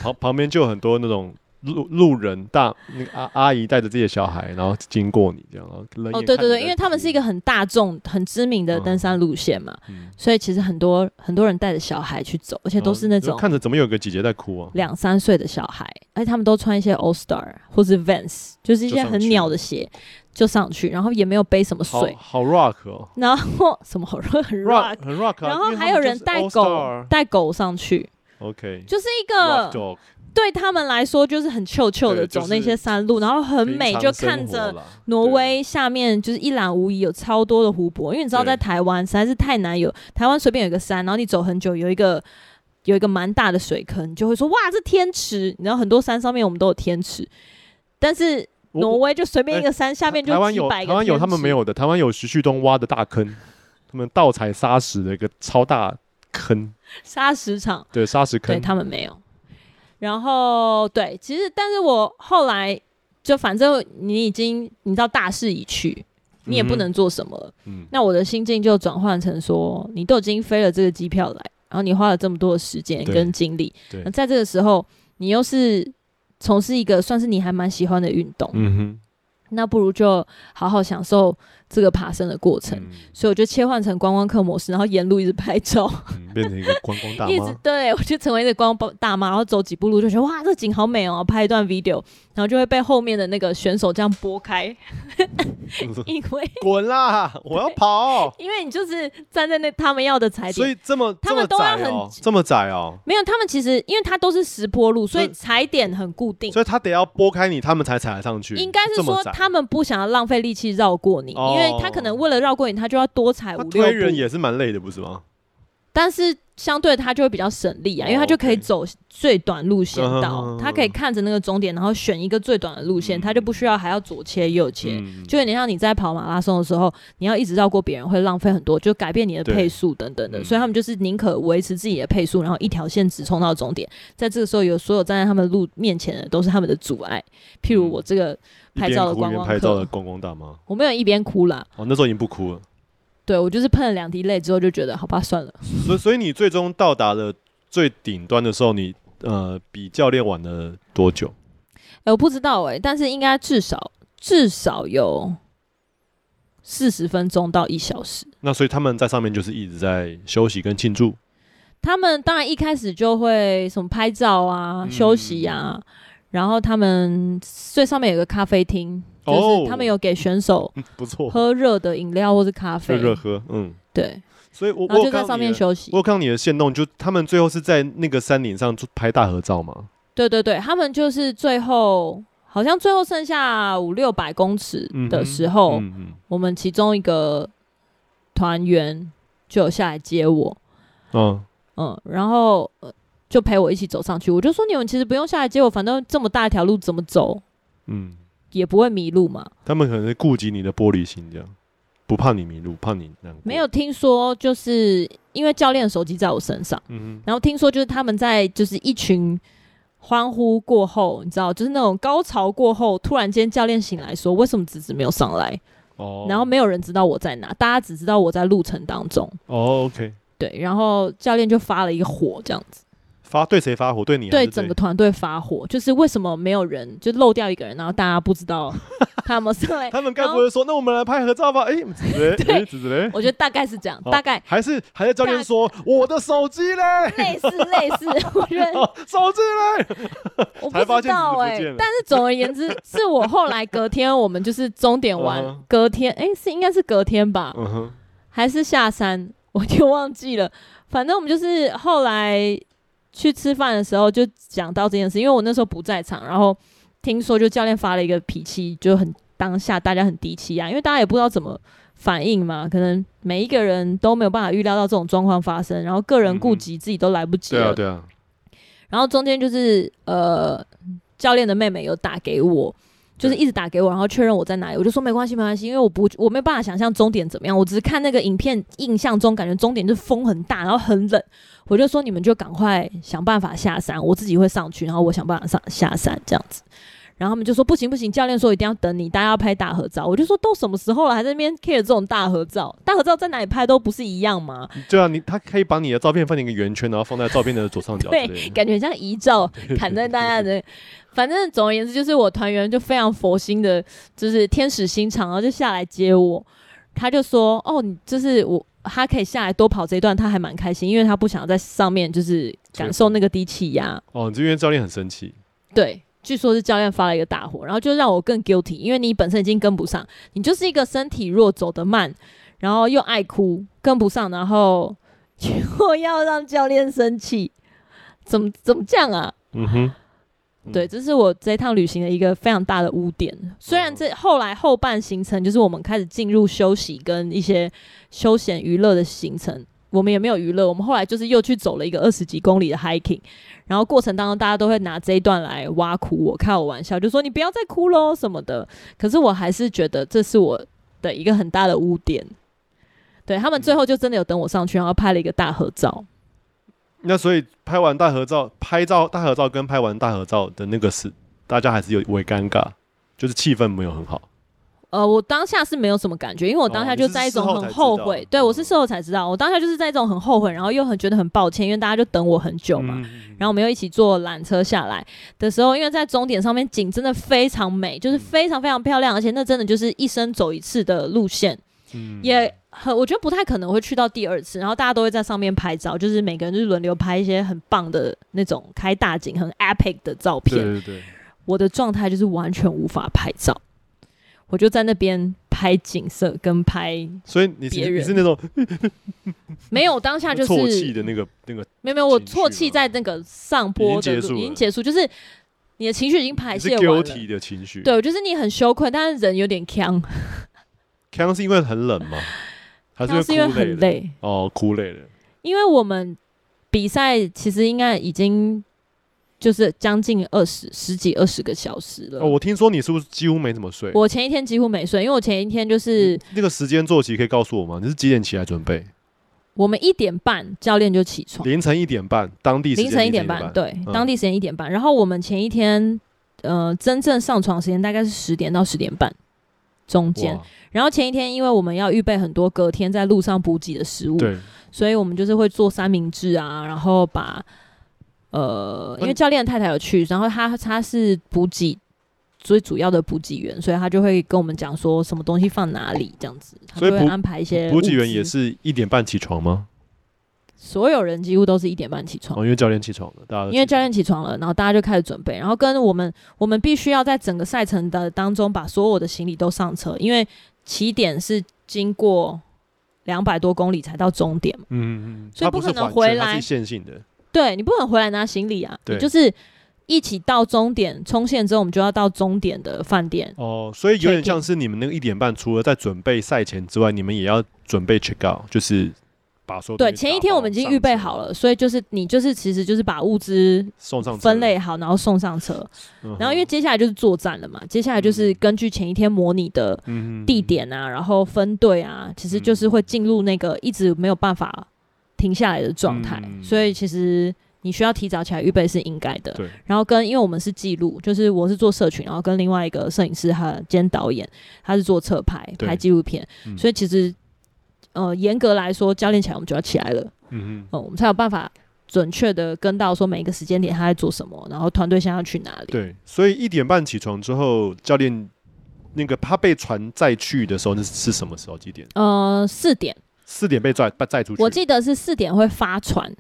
旁旁边就有很多那种。路路人大那个阿阿姨带着自己的小孩，然后经过你这样，哦，对对对，因为他们是一个很大众、很知名的登山路线嘛，嗯、所以其实很多很多人带着小孩去走，而且都是那种看着怎么有个姐姐在哭啊，两三岁的小孩，而且他们都穿一些 All Star 或是 Vans，就是一些很鸟的鞋，就上去，然后也没有背什么水，好，好 rock 哦，然后什么好 rock 很 rock 很 rock，然后还有人带狗带狗上去，OK，就是一个。对他们来说，就是很臭臭的走那些山路，然后很美，就看着挪威下面就是一览无遗，有超多的湖泊。因为你知道，在台湾实在是太难有，台湾随便有一个山，然后你走很久，有一个有一个蛮大的水坑，你就会说哇，这天池。你知道很多山上面我们都有天池，但是挪威就随便一个山下面就几百个。台湾有他们没有的，台湾有徐旭东挖的大坑，他们盗采砂石的一个超大坑，砂石场。对，砂石坑，对他们没有。然后对，其实但是我后来就反正你已经你知道大势已去，你也不能做什么了。嗯，那我的心境就转换成说，你都已经飞了这个机票来，然后你花了这么多的时间跟精力，那在这个时候你又是从事一个算是你还蛮喜欢的运动，嗯哼，那不如就好好享受。这个爬升的过程，嗯、所以我就切换成观光客模式，然后沿路一直拍照，嗯、变成一个观光大妈。一直对我就成为一个观光大妈，然后走几步路就觉得哇，这景好美哦，拍一段 video，然后就会被后面的那个选手这样拨开，因为滚啦，我要跑，因为你就是站在那他们要的踩点，所以这么他们都要很这么窄哦，这么窄哦，没有，他们其实因为它都是石坡路，所以踩点很固定，所以他得要拨开你，他们才踩得上去。应该是说他们不想要浪费力气绕过你。哦因为他可能为了绕过你，他就要多踩五六步。推人也是蛮累的，不是吗？但是相对他就会比较省力啊，因为他就可以走最短路线道，他可以看着那个终点，然后选一个最短的路线，他就不需要还要左切右切。就有点像你在跑马拉松的时候，你要一直绕过别人，会浪费很多，就改变你的配速等等的。所以他们就是宁可维持自己的配速，然后一条线直冲到终点。在这个时候，有所有站在他们路面前的都是他们的阻碍，譬如我这个。拍照的观光拍照的观光大妈，我没有一边哭啦。哦，那时候已经不哭了。对，我就是喷了两滴泪之后就觉得，好吧，算了。所以，所以你最终到达了最顶端的时候，你呃比教练晚了多久？欸、我不知道哎、欸，但是应该至少至少有四十分钟到一小时。那所以他们在上面就是一直在休息跟庆祝。他们当然一开始就会什么拍照啊、嗯、休息啊，然后他们最上面有个咖啡厅，就是他们有给选手 不错喝热的饮料或是咖啡，热喝，嗯，对。所以我，我就在上面休息。我看到你的线动，就他们最后是在那个山顶上拍大合照吗？对对对，他们就是最后好像最后剩下五六百公尺的时候，嗯嗯嗯、我们其中一个团员就有下来接我，嗯嗯，然后就陪我一起走上去。我就说你们其实不用下来接我，反正这么大一条路怎么走，嗯，也不会迷路嘛。他们可能是顾及你的玻璃心，这样不怕你迷路，怕你难过。没有听说，就是因为教练手机在我身上，嗯哼，然后听说就是他们在就是一群。欢呼过后，你知道，就是那种高潮过后，突然间教练醒来说：“为什么子子没有上来？”哦，然后没有人知道我在哪，大家只知道我在路程当中。哦，OK，对，然后教练就发了一个火，这样子。发对谁发火？对你？对整个团队发火，就是为什么没有人就漏掉一个人，然后大家不知道 他们上来。他们该不会说，那我们来拍合照吧？哎？我觉得大概是这样，大概还是还是教练说我的手机嘞？类似类似，我觉得手机嘞？我不知道哎，但是总而言之，是我后来隔天我们就是终点完，隔天哎是应该是隔天吧？还是下山？我就忘记了。反正我们就是后来。去吃饭的时候就讲到这件事，因为我那时候不在场，然后听说就教练发了一个脾气，就很当下大家很低气压，因为大家也不知道怎么反应嘛，可能每一个人都没有办法预料到这种状况发生，然后个人顾及自己都来不及了。嗯、对啊，对啊。然后中间就是呃，教练的妹妹有打给我。就是一直打给我，然后确认我在哪里，我就说没关系，没关系，因为我不我没办法想象终点怎么样，我只是看那个影片，印象中感觉终点就是风很大，然后很冷，我就说你们就赶快想办法下山，我自己会上去，然后我想办法上下山这样子，然后他们就说不行不行，教练说一定要等你，大家要拍大合照，我就说都什么时候了，还在那边 care 这种大合照，大合照在哪里拍都不是一样吗？对啊，你他可以把你的照片放成一个圆圈，然后放在照片的左上角，对，感觉像遗照 砍在大家的。反正总而言之，就是我团员就非常佛心的，就是天使心肠，然后就下来接我。他就说：“哦，你就是我，他可以下来多跑这一段，他还蛮开心，因为他不想在上面就是感受那个低气压。”哦，就因为教练很生气。对，据说是教练发了一个大火，然后就让我更 guilty，因为你本身已经跟不上，你就是一个身体弱、走得慢，然后又爱哭，跟不上，然后 又要让教练生气，怎么怎么这样啊？嗯哼。对，这是我这一趟旅行的一个非常大的污点。虽然这后来后半行程就是我们开始进入休息跟一些休闲娱乐的行程，我们也没有娱乐。我们后来就是又去走了一个二十几公里的 hiking，然后过程当中大家都会拿这一段来挖苦我，开我玩笑，就说你不要再哭喽什么的。可是我还是觉得这是我的一个很大的污点。对，他们最后就真的有等我上去，然后拍了一个大合照。那所以拍完大合照，拍照大合照跟拍完大合照的那个是，大家还是有微尴尬，就是气氛没有很好。呃，我当下是没有什么感觉，因为我当下就在一种很后悔，哦、对我是事后才知道，我当下就是在一种很后悔，然后又很觉得很抱歉，因为大家就等我很久嘛，嗯、然后我们又一起坐缆车下来的时候，因为在终点上面景真的非常美，就是非常非常漂亮，而且那真的就是一生走一次的路线，嗯，也。很，我觉得不太可能会去到第二次，然后大家都会在上面拍照，就是每个人就是轮流拍一些很棒的那种开大景、很 epic 的照片。对对对，我的状态就是完全无法拍照，我就在那边拍景色跟拍。所以你是你是那种 没有当下就是啜泣的那个那个，没有没有，我错气在那个上坡的路已经结束，就是你的情绪已经排泄完了。的情绪，对，就是你很羞愧，但是人有点呛。呛是因为很冷吗？还是，是因为很累哦，哭累了。因为我们比赛其实应该已经就是将近二十十几二十个小时了。哦，我听说你是不是几乎没怎么睡？我前一天几乎没睡，因为我前一天就是那个时间作息可以告诉我吗？你是几点起来准备？我们一点半教练就起床，凌晨一点半，当地凌晨一点半，对，嗯、当地时间一点半。然后我们前一天呃真正上床时间大概是十点到十点半中间。然后前一天，因为我们要预备很多隔天在路上补给的食物，对，所以我们就是会做三明治啊，然后把呃，因为教练太太有去，然后他他是补给最主要的补给员，所以他就会跟我们讲说什么东西放哪里这样子，他就会安排一些补给员也是一点半起床吗？所有人几乎都是一点半起床，哦，因为教练起床了，大家因为教练起床了，然后大家就开始准备，然后跟我们，我们必须要在整个赛程的当中把所有的行李都上车，因为起点是经过两百多公里才到终点嘛，嗯嗯，所以不可能回来线性的，对，你不可能回来拿行李啊，你就是一起到终点冲线之后，我们就要到终点的饭店。哦，所以有点像是你们那个一点半，除了在准备赛前之外，你们也要准备 check out，就是。对，前一天我们已经预备好了，所以就是你就是其实就是把物资送上分类好，然后送上车，然后因为接下来就是作战了嘛，接下来就是根据前一天模拟的地点啊，然后分队啊，其实就是会进入那个一直没有办法停下来的状态，所以其实你需要提早起来预备是应该的。对，然后跟因为我们是记录，就是我是做社群，然后跟另外一个摄影师他兼导演，他是做侧拍拍纪录片，所以其实。呃，严格来说，教练起来我们就要起来了，嗯嗯，我们才有办法准确的跟到说每一个时间点他在做什么，然后团队现在要去哪里。对，所以一点半起床之后，教练那个他被船载去的时候，那是什么时候？几点？呃，四点。四点被拽被载出去。我记得是四点会发船，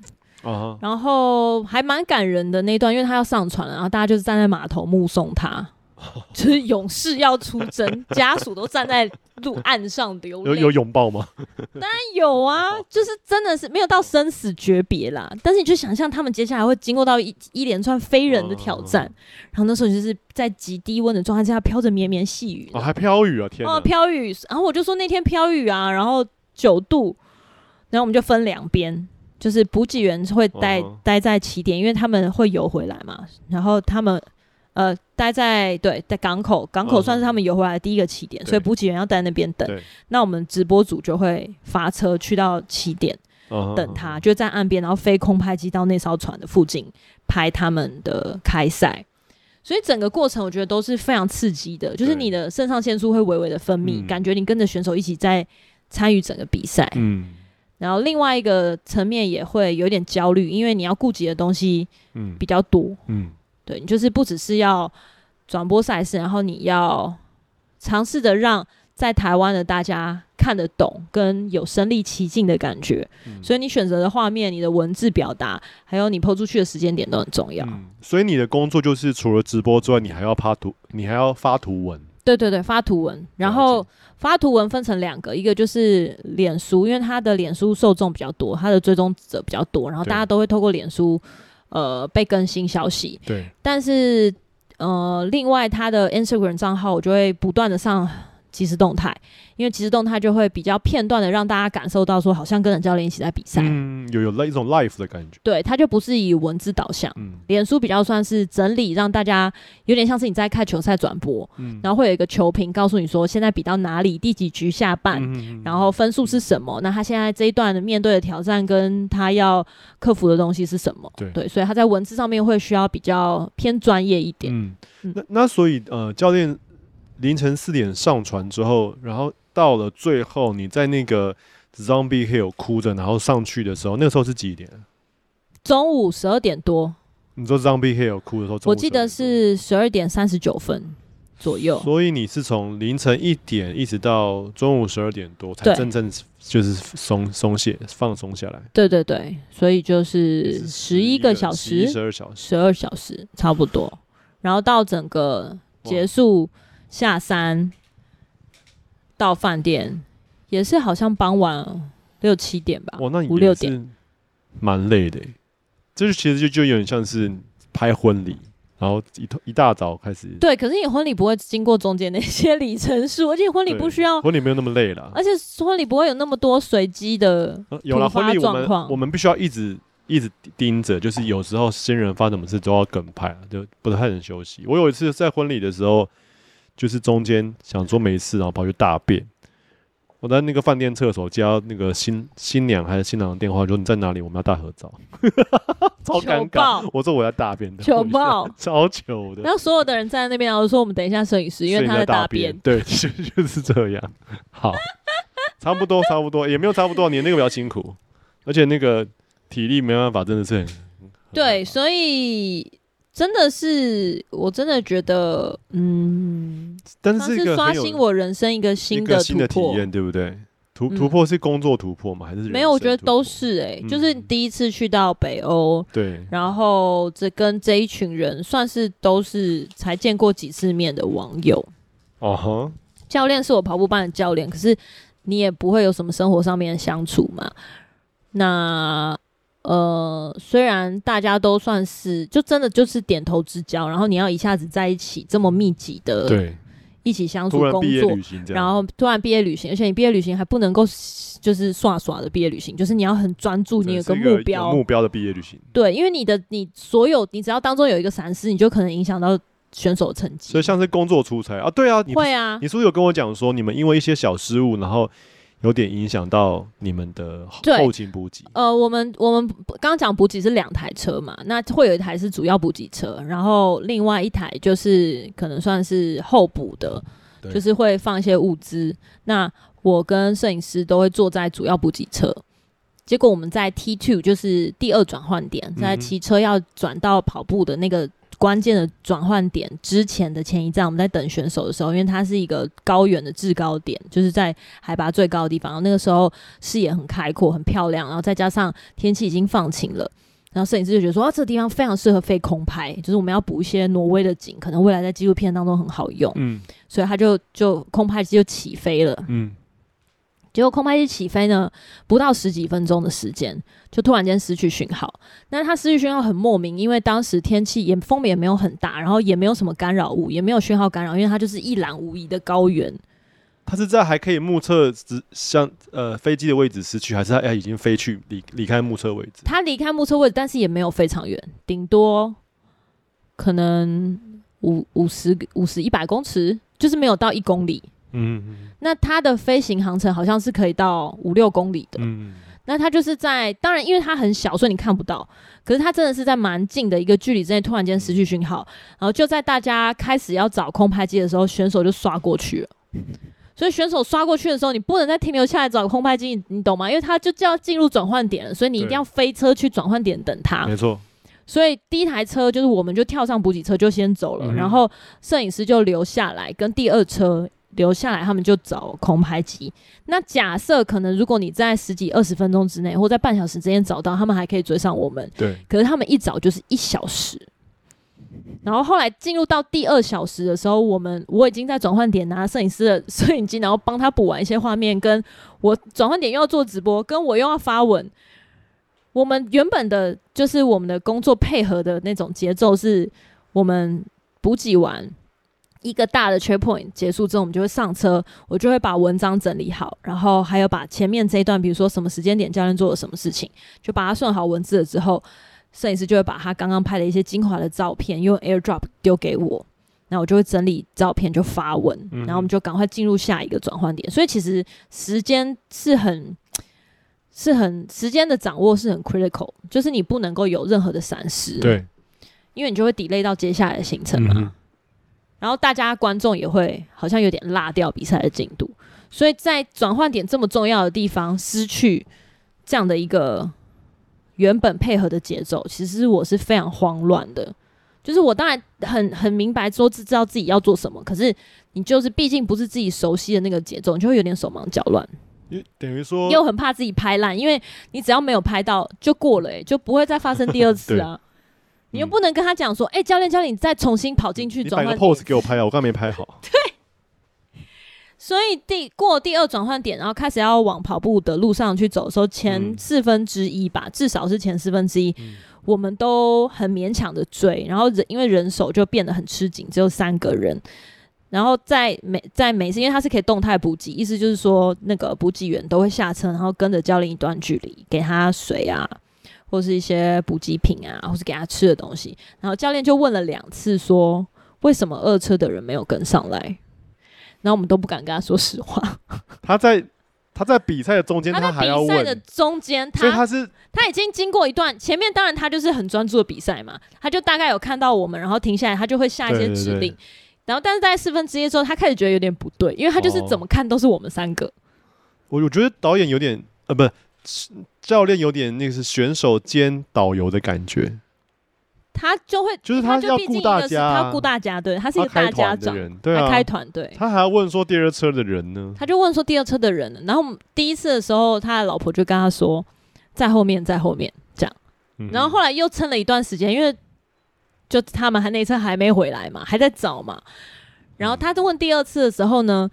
啊、uh，huh、然后还蛮感人的那一段，因为他要上船了，然后大家就是站在码头目送他。就是勇士要出征，家属都站在路岸上流泪。有有拥抱吗？当然有啊，就是真的是没有到生死诀别啦。但是你就想象他们接下来会经过到一一连串非人的挑战，然后那时候就是在极低温的状态之下飘着绵绵细雨。哦，还飘雨啊！天啊，飘雨。然后我就说那天飘雨啊，然后九度，然后我们就分两边，就是补给员会待待在起点，因为他们会游回来嘛。然后他们。呃，待在对，在港口，港口算是他们游回来的第一个起点，uh. 所以补给员要在那边等。那我们直播组就会发车去到起点，uh. 等他，就在岸边，然后飞空拍机到那艘船的附近拍他们的开赛。所以整个过程我觉得都是非常刺激的，就是你的肾上腺素会微微的分泌，感觉你跟着选手一起在参与整个比赛。嗯，然后另外一个层面也会有点焦虑，因为你要顾及的东西比较多。嗯。嗯对，你就是不只是要转播赛事，然后你要尝试着让在台湾的大家看得懂，跟有身临其境的感觉。嗯、所以你选择的画面、你的文字表达，还有你 po 出去的时间点都很重要。嗯、所以你的工作就是除了直播之外，你还要发图，你还要发图文。对对对，发图文。然后发图文分成两个，一个就是脸书，因为他的脸书受众比较多，他的追踪者比较多，然后大家都会透过脸书。呃，被更新消息，对，但是呃，另外他的 Instagram 账号我就会不断的上即时动态，因为即时动态就会比较片段的让大家感受到说，好像跟着教练一起在比赛，嗯，有有那一种 life 的感觉，对，它就不是以文字导向，嗯，脸书比较算是整理，让大家有点像是你在看球赛转播，嗯，然后会有一个球评告诉你说现在比到哪里，第几局下半，嗯、然后分数是什么，嗯、那他现在这一段面对的挑战跟他要克服的东西是什么？对，对，所以他在文字上面会需要比较偏专业一点，嗯，嗯那那所以呃，教练。凌晨四点上船之后，然后到了最后，你在那个 Zombie Hill 哭着，然后上去的时候，那个时候是几点？中午十二点多。你说 Zombie Hill 哭的时候，我记得是十二点三十九分左右。所以你是从凌晨一点一直到中午十二点多，才真正就是松松懈放松下来。对对对，所以就是十一个小时，十二小时，十二小时差不多。然后到整个结束。下山到饭店也是好像傍晚六七点吧，哇，那你五六点，蛮累的。这就其实就就有点像是拍婚礼，然后一一大早开始。对，可是你婚礼不会经过中间那些里程数，而且婚礼不需要，婚礼没有那么累了，而且婚礼不会有那么多随机的突发状况。我们必须要一直一直盯着，就是有时候新人发什么事都要跟拍，就不太能休息。我有一次在婚礼的时候。就是中间想说没事，然后跑去大便。我在那个饭店厕所接到那个新新娘还是新郎的电话，说你在哪里？我们要大合照，超尴尬。我说我要大便的，糗爆，超糗的。然后所有的人站在那边，然后说我们等一下摄影师，因为他在大便。对，就 就是这样。好，差不多，差不多，也没有差不多。你那个比较辛苦，而且那个体力没办法，真的是很对，所以真的是，我真的觉得，嗯，但是，是刷新我人生一个新的新的体验，对不对？突突破是工作突破吗？还是没有？我觉得都是哎、欸，嗯、就是第一次去到北欧，对，然后这跟这一群人算是都是才见过几次面的网友。哦哈，教练是我跑步班的教练，可是你也不会有什么生活上面的相处嘛。那呃，虽然大家都算是就真的就是点头之交，然后你要一下子在一起这么密集的对。一起相处、工作，然后突然毕业旅行，而且你毕业旅行还不能够就是耍耍的毕业旅行，就是你要很专注，你有个目标，目标的毕业旅行。对，因为你的你所有，你只要当中有一个闪失，你就可能影响到选手成绩。所以像是工作出差啊，对啊，会啊。你是不是有跟我讲说，你们因为一些小失误，然后？有点影响到你们的后勤补给。呃，我们我们刚刚讲补给是两台车嘛，那会有一台是主要补给车，然后另外一台就是可能算是候补的，就是会放一些物资。那我跟摄影师都会坐在主要补给车。结果我们在 T two 就是第二转换点，在骑车要转到跑步的那个。关键的转换点之前的前一站，我们在等选手的时候，因为它是一个高原的制高点，就是在海拔最高的地方。然后那个时候视野很开阔，很漂亮，然后再加上天气已经放晴了，然后摄影师就觉得说啊，这个地方非常适合飞空拍，就是我们要补一些挪威的景，可能未来在纪录片当中很好用。嗯，所以他就就空拍机就起飞了。嗯。结果空拍机起飞呢，不到十几分钟的时间，就突然间失去讯号。那它失去讯号很莫名，因为当时天气也风也没有很大，然后也没有什么干扰物，也没有讯号干扰，因为它就是一览无遗的高原。它是在还可以目测只像呃飞机的位置失去，还是它已经飞去离离开目测位置？它离开目测位置，但是也没有非常远，顶多可能五五十五十一百公尺，就是没有到一公里。嗯，那它的飞行航程好像是可以到五六公里的。嗯，那它就是在，当然因为它很小，所以你看不到。可是它真的是在蛮近的一个距离之内，突然间失去讯号，然后就在大家开始要找空拍机的时候，选手就刷过去了。所以选手刷过去的时候，你不能再停留下来找空拍机，你，懂吗？因为它就就要进入转换点了，所以你一定要飞车去转换点等它。没错。所以第一台车就是我们就跳上补给车就先走了，嗯、然后摄影师就留下来跟第二车。留下来，他们就找空拍机。那假设可能，如果你在十几二十分钟之内，或在半小时之间找到，他们还可以追上我们。对。可是他们一找就是一小时。然后后来进入到第二小时的时候，我们我已经在转换点拿摄影师的 摄影机，然后帮他补完一些画面。跟我转换点又要做直播，跟我又要发文。我们原本的就是我们的工作配合的那种节奏，是我们补给完。一个大的 checkpoint 结束之后，我们就会上车，我就会把文章整理好，然后还有把前面这一段，比如说什么时间点教练做了什么事情，就把它算好文字了之后，摄影师就会把他刚刚拍的一些精华的照片用 AirDrop 丢给我，然后我就会整理照片就发文，然后我们就赶快进入下一个转换点。所以其实时间是很是很时间的掌握是很 critical，就是你不能够有任何的闪失，对，因为你就会 delay 到接下来的行程嘛。嗯然后大家观众也会好像有点落掉比赛的进度，所以在转换点这么重要的地方失去这样的一个原本配合的节奏，其实我是非常慌乱的。就是我当然很很明白说知道自己要做什么，可是你就是毕竟不是自己熟悉的那个节奏，你就会有点手忙脚乱。等于说又很怕自己拍烂，因为你只要没有拍到就过了，欸，就不会再发生第二次啊。你又不能跟他讲说，哎、欸，教练，教练，你再重新跑进去转换。你摆个 pose 给我拍啊，我刚没拍好。对。所以第过第二转换点，然后开始要往跑步的路上去走的时候，前四分之一吧，嗯、至少是前四分之一，嗯、我们都很勉强的追。然后人因为人手就变得很吃紧，只有三个人。然后在每在每次，因为他是可以动态补给，意思就是说那个补给员都会下车，然后跟着教练一段距离，给他水啊。或是一些补给品啊，或是给他吃的东西。然后教练就问了两次，说为什么二车的人没有跟上来？然后我们都不敢跟他说实话。他在他在比赛的中间，他还要问。比赛的中间，他他是他已经经过一段前面，当然他就是很专注的比赛嘛，他就大概有看到我们，然后停下来，他就会下一些指令。对对对，然后但是在四分之一之后，他开始觉得有点不对，因为他就是怎么看都是我们三个。我、哦、我觉得导演有点呃，不是。教练有点那个是选手兼导游的感觉，他就会就是他要顾大家，他顾大家，对，他是一个大家长，对啊，开团队，他还要问说第二车的人呢？他就问说第二车的人？然后第一次的时候，他的老婆就跟他说在后面，在后面这样，然后后来又撑了一段时间，因为就他们还那车还没回来嘛，还在找嘛，然后他就问第二次的时候呢？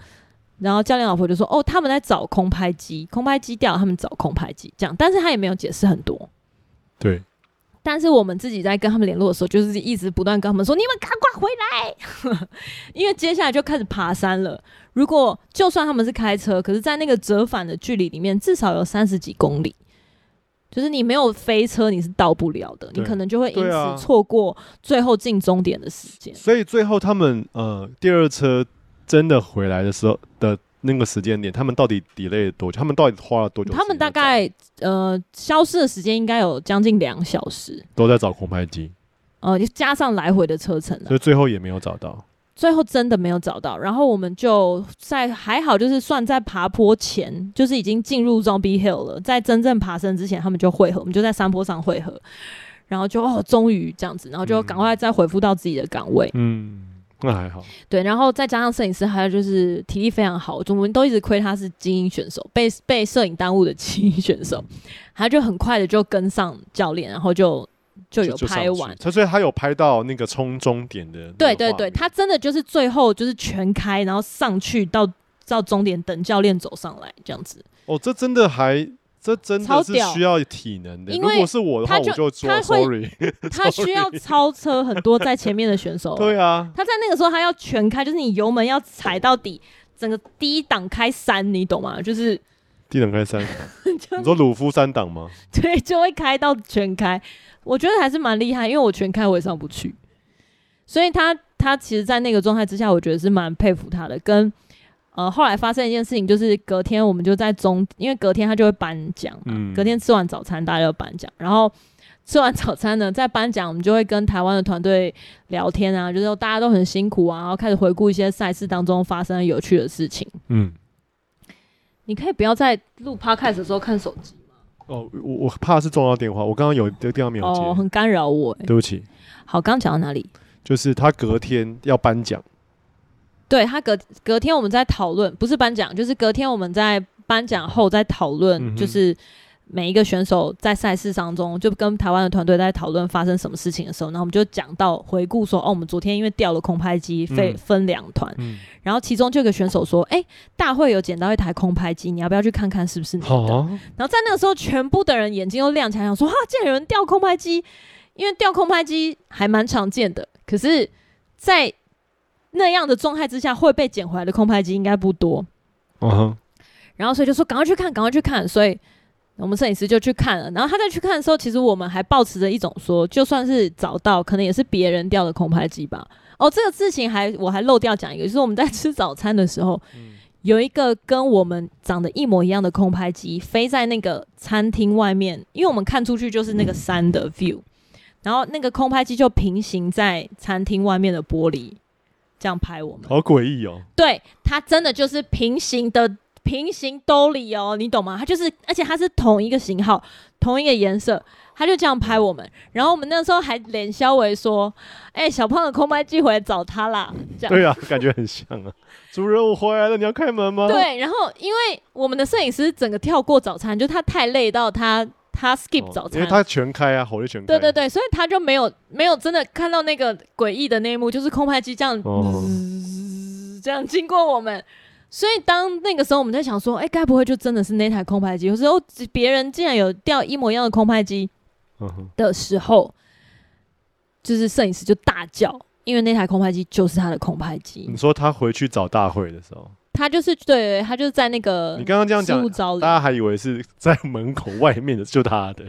然后教练老婆就说：“哦，他们在找空拍机，空拍机掉，他们找空拍机，这样。但是他也没有解释很多。对。但是我们自己在跟他们联络的时候，就是一直不断跟他们说：‘你们赶快回来！’ 因为接下来就开始爬山了。如果就算他们是开车，可是在那个折返的距离里面，至少有三十几公里，就是你没有飞车，你是到不了的。你可能就会因此错过最后进终点的时间。所以最后他们呃第二车。”真的回来的时候的那个时间点，他们到底 delay 了多久？他们到底花了多久？他们大概呃消失的时间应该有将近两小时，都在找空拍机。呃，加上来回的车程，所以最后也没有找到。最后真的没有找到，然后我们就在还好，就是算在爬坡前，就是已经进入 Zombie Hill 了，在真正爬升之前，他们就汇合，我们就在山坡上汇合，然后就哦，终于这样子，然后就赶快再回复到自己的岗位。嗯。那还好，对，然后再加上摄影师，还有就是体力非常好，我们都一直亏他是精英选手，被被摄影耽误的精英选手，他就很快的就跟上教练，然后就就有拍完，他所以他有拍到那个冲终点的，对对对，他真的就是最后就是全开，然后上去到到终点等教练走上来这样子，哦，这真的还。这真的是需要体能的。如果是我的话，我就说 sorry。他需要超车很多在前面的选手。对啊，他在那个时候他要全开，就是你油门要踩到底，整个低档开三，你懂吗？就是低档开三。你说鲁夫三档吗？对，就会开到全开。我觉得还是蛮厉害，因为我全开我也上不去。所以他他其实，在那个状态之下，我觉得是蛮佩服他的。跟呃，后来发生一件事情，就是隔天我们就在中，因为隔天他就会颁奖，嗯，隔天吃完早餐大家就颁奖，然后吃完早餐呢，在颁奖我们就会跟台湾的团队聊天啊，就是大家都很辛苦啊，然后开始回顾一些赛事当中发生的有趣的事情。嗯，你可以不要在录 podcast 的时候看手机吗？哦，我我怕是重要电话，我刚刚有这个电话没有接，哦，很干扰我，欸，对不起。好，刚讲到哪里？就是他隔天要颁奖。对他隔隔天我们在讨论，不是颁奖，就是隔天我们在颁奖后在讨论，就是每一个选手在赛事当中，就跟台湾的团队在讨论发生什么事情的时候，然后我们就讲到回顾说，哦，我们昨天因为掉了空拍机，分分两团，嗯、然后其中就有个选手说，哎，大会有捡到一台空拍机，你要不要去看看是不是你的？哦、然后在那个时候，全部的人眼睛都亮起来，想说，哈，竟然有人掉空拍机，因为掉空拍机还蛮常见的，可是，在那样的状态之下，会被捡回来的空拍机应该不多。嗯哼。然后所以就说赶快去看，赶快去看。所以我们摄影师就去看了。然后他在去看的时候，其实我们还抱持着一种说，就算是找到，可能也是别人掉的空拍机吧。哦，这个事情还我还漏掉讲一个，就是我们在吃早餐的时候，嗯、有一个跟我们长得一模一样的空拍机飞在那个餐厅外面，因为我们看出去就是那个山的 view，、嗯、然后那个空拍机就平行在餐厅外面的玻璃。这样拍我们，好诡异哦！对，他真的就是平行的平行兜里哦，你懂吗？他就是，而且他是同一个型号、同一个颜色，他就这样拍我们。然后我们那时候还脸消微说：“哎、欸，小胖的空拍机回来找他啦。”这样对啊，感觉很像啊。主人，我回来了，你要开门吗？对，然后因为我们的摄影师整个跳过早餐，就他太累到他。他 skip 早餐，哦，因为他全开啊，火力全开。对对对，所以他就没有没有真的看到那个诡异的那一幕，就是空拍机这样，哦、这样经过我们。所以当那个时候我们在想说，哎，该不会就真的是那台空拍机？有时候别人竟然有掉一模一样的空拍机的时候，嗯、就是摄影师就大叫，因为那台空拍机就是他的空拍机。你说他回去找大会的时候。他就是对，他就是在那个。你刚刚这样讲，大家还以为是在门口外面的，就他的。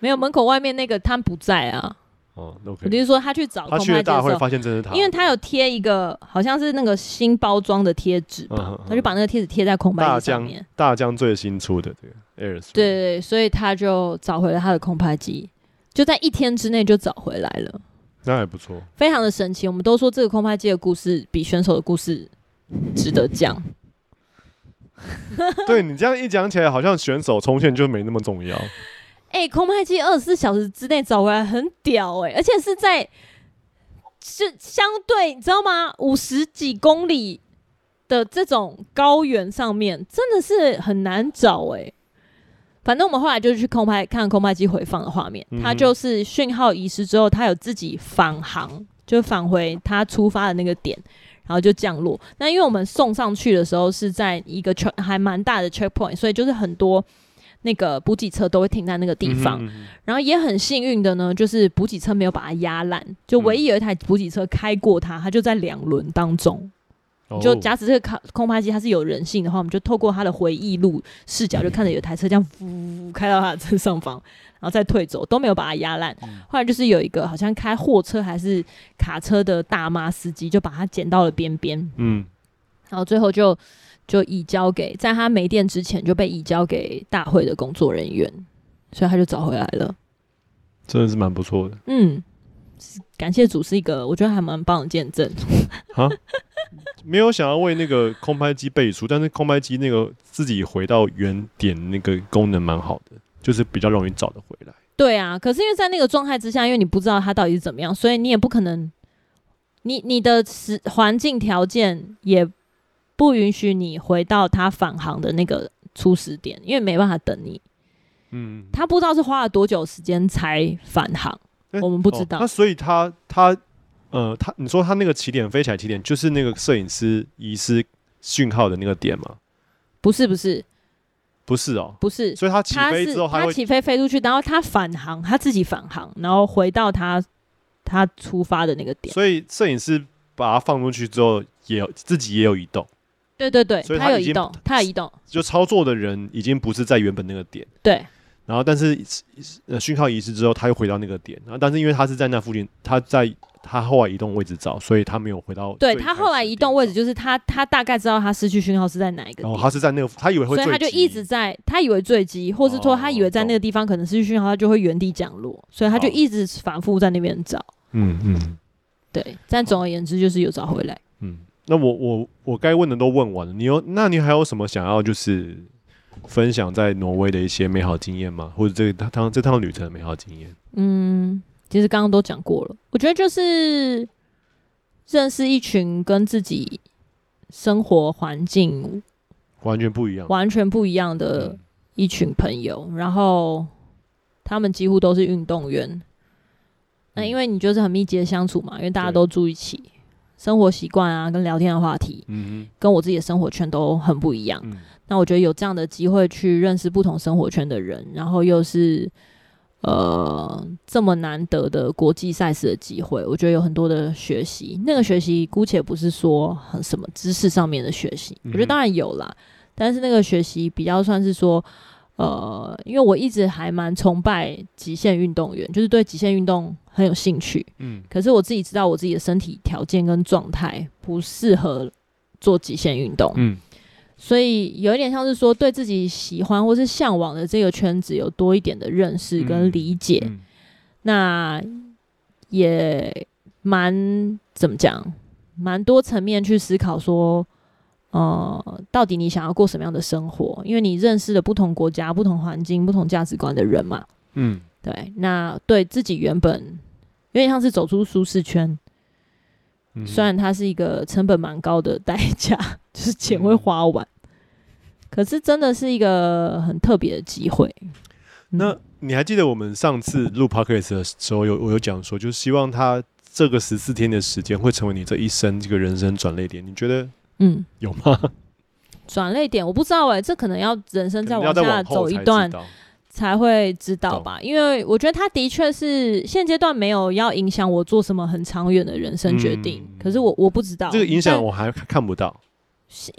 没有门口外面那个他不在啊。哦，OK。也就是说，他去找他去大会发现真是他，因为他有贴一个好像是那个新包装的贴纸吧，嗯、他就把那个贴纸贴在空拍机上面。大疆最新出的这个 Air。对对对，所以他就找回了他的空拍机，就在一天之内就找回来了。那还不错，非常的神奇。我们都说这个空拍机的故事比选手的故事。值得讲，对你这样一讲起来，好像选手冲线就没那么重要。哎、欸，空拍机二十四小时之内找回来很屌哎、欸，而且是在是相对你知道吗？五十几公里的这种高原上面，真的是很难找哎、欸。反正我们后来就去空拍看空拍机回放的画面，它就是讯号遗失之后，它有自己返航，就返回它出发的那个点，然后就降落。那因为我们送上去的时候是在一个 check 还蛮大的 checkpoint，所以就是很多那个补给车都会停在那个地方。然后也很幸运的呢，就是补给车没有把它压烂，就唯一有一台补给车开过它，它就在两轮当中。就假使这个空空拍机它是有人性的话，我们就透过它的回忆录视角，就看着有台车这样呜开到它的正上方，然后再退走，都没有把它压烂。后来就是有一个好像开货车还是卡车的大妈司机，就把它捡到了边边，嗯，然后最后就就移交给，在他没电之前就被移交给大会的工作人员，所以他就找回来了。真的是蛮不错的，嗯，感谢主是一个我觉得还蛮棒的见证。没有想要为那个空拍机背书，但是空拍机那个自己回到原点那个功能蛮好的，就是比较容易找得回来。对啊，可是因为在那个状态之下，因为你不知道他到底是怎么样，所以你也不可能，你你的时环境条件也不允许你回到他返航的那个初始点，因为没办法等你。嗯，他不知道是花了多久时间才返航，欸、我们不知道。那、哦、所以他他。呃，他你说他那个起点飞起来起点就是那个摄影师遗失讯号的那个点吗？不是不是不是哦，不是。所以他起飞之后他，他起飞飞出去，然后他返航，他自己返航，然后回到他他出发的那个点。所以摄影师把它放出去之后，也有自己也有移动。对对对，所以他有移动，他有移动。就操作的人已经不是在原本那个点。对。然后，但是呃讯号遗失之后，他又回到那个点。然后，但是因为他是在那附近，他在。他后来移动位置找，所以他没有回到。对，他后来移动位置，就是他他大概知道他失去讯号是在哪一个。哦，他是在那个，他以为会，所以他就一直在，他以为坠机，或是说他以为在那个地方可能失去讯号，他就会原地降落，所以他就一直反复在那边找。嗯嗯，对，但总而言之就是有找回来。嗯，那我我我该问的都问完了，你有那你还有什么想要就是分享在挪威的一些美好经验吗？或者这个趟这趟旅程的美好经验？嗯。其实刚刚都讲过了，我觉得就是认识一群跟自己生活环境完全不一样、完全不一样的一群朋友，嗯、然后他们几乎都是运动员。那、嗯、因为你就是很密集的相处嘛，因为大家都住一起，生活习惯啊，跟聊天的话题，嗯、跟我自己的生活圈都很不一样。嗯、那我觉得有这样的机会去认识不同生活圈的人，然后又是。呃，这么难得的国际赛事的机会，我觉得有很多的学习。那个学习姑且不是说很什么知识上面的学习，我觉得当然有啦。但是那个学习比较算是说，呃，因为我一直还蛮崇拜极限运动员，就是对极限运动很有兴趣。嗯，可是我自己知道我自己的身体条件跟状态不适合做极限运动。嗯。所以有一点像是说，对自己喜欢或是向往的这个圈子有多一点的认识跟理解，嗯嗯、那也蛮怎么讲，蛮多层面去思考说，呃，到底你想要过什么样的生活？因为你认识了不同国家、不同环境、不同价值观的人嘛。嗯，对。那对自己原本有点像是走出舒适圈。虽然它是一个成本蛮高的代价，就是钱会花完，嗯、可是真的是一个很特别的机会。那你还记得我们上次录 podcast 的时候有我有讲说，就是希望他这个十四天的时间会成为你这一生这个人生转捩点。你觉得嗯有吗？转捩点我不知道哎、欸，这可能要人生再往下走一段。才会知道吧，因为我觉得他的确是现阶段没有要影响我做什么很长远的人生决定。嗯、可是我我不知道这个影响我还看不到。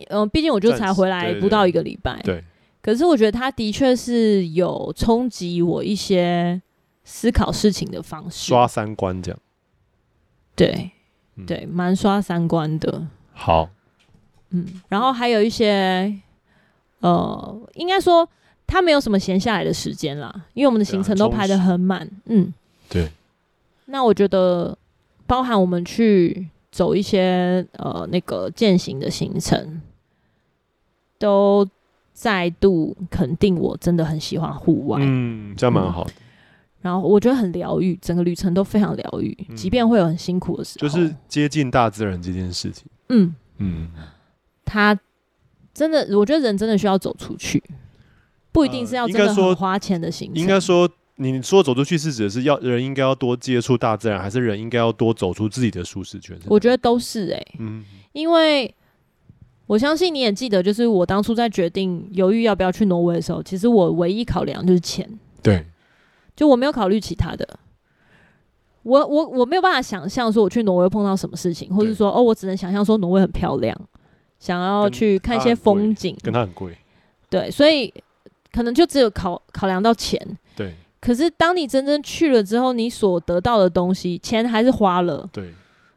嗯，毕竟我就才回来不到一个礼拜。对。可是我觉得他的确是有冲击我一些思考事情的方式，刷三观这样。对，对，蛮刷三观的。好。嗯，然后还有一些，呃，应该说。他没有什么闲下来的时间啦，因为我们的行程都排得很满。嗯，对。那我觉得，包含我们去走一些呃那个践行的行程，都再度肯定我真的很喜欢户外。嗯，这样蛮好的。然后我觉得很疗愈，整个旅程都非常疗愈，嗯、即便会有很辛苦的时候，就是接近大自然这件事情。嗯嗯，他真的，我觉得人真的需要走出去，不一定是要真的很花钱的行程。应该说，你说走出去是指的是要人应该要多接触大自然，还是人应该要多走出自己的舒适圈？我觉得都是哎、欸，嗯，因为我相信你也记得，就是我当初在决定犹豫要不要去挪威的时候，其实我唯一考量就是钱。对。就我没有考虑其他的，我我我没有办法想象说我去挪威碰到什么事情，或者说哦，我只能想象说挪威很漂亮，想要去看一些风景，跟它很贵，对，所以可能就只有考考量到钱，对。可是当你真正去了之后，你所得到的东西，钱还是花了，对。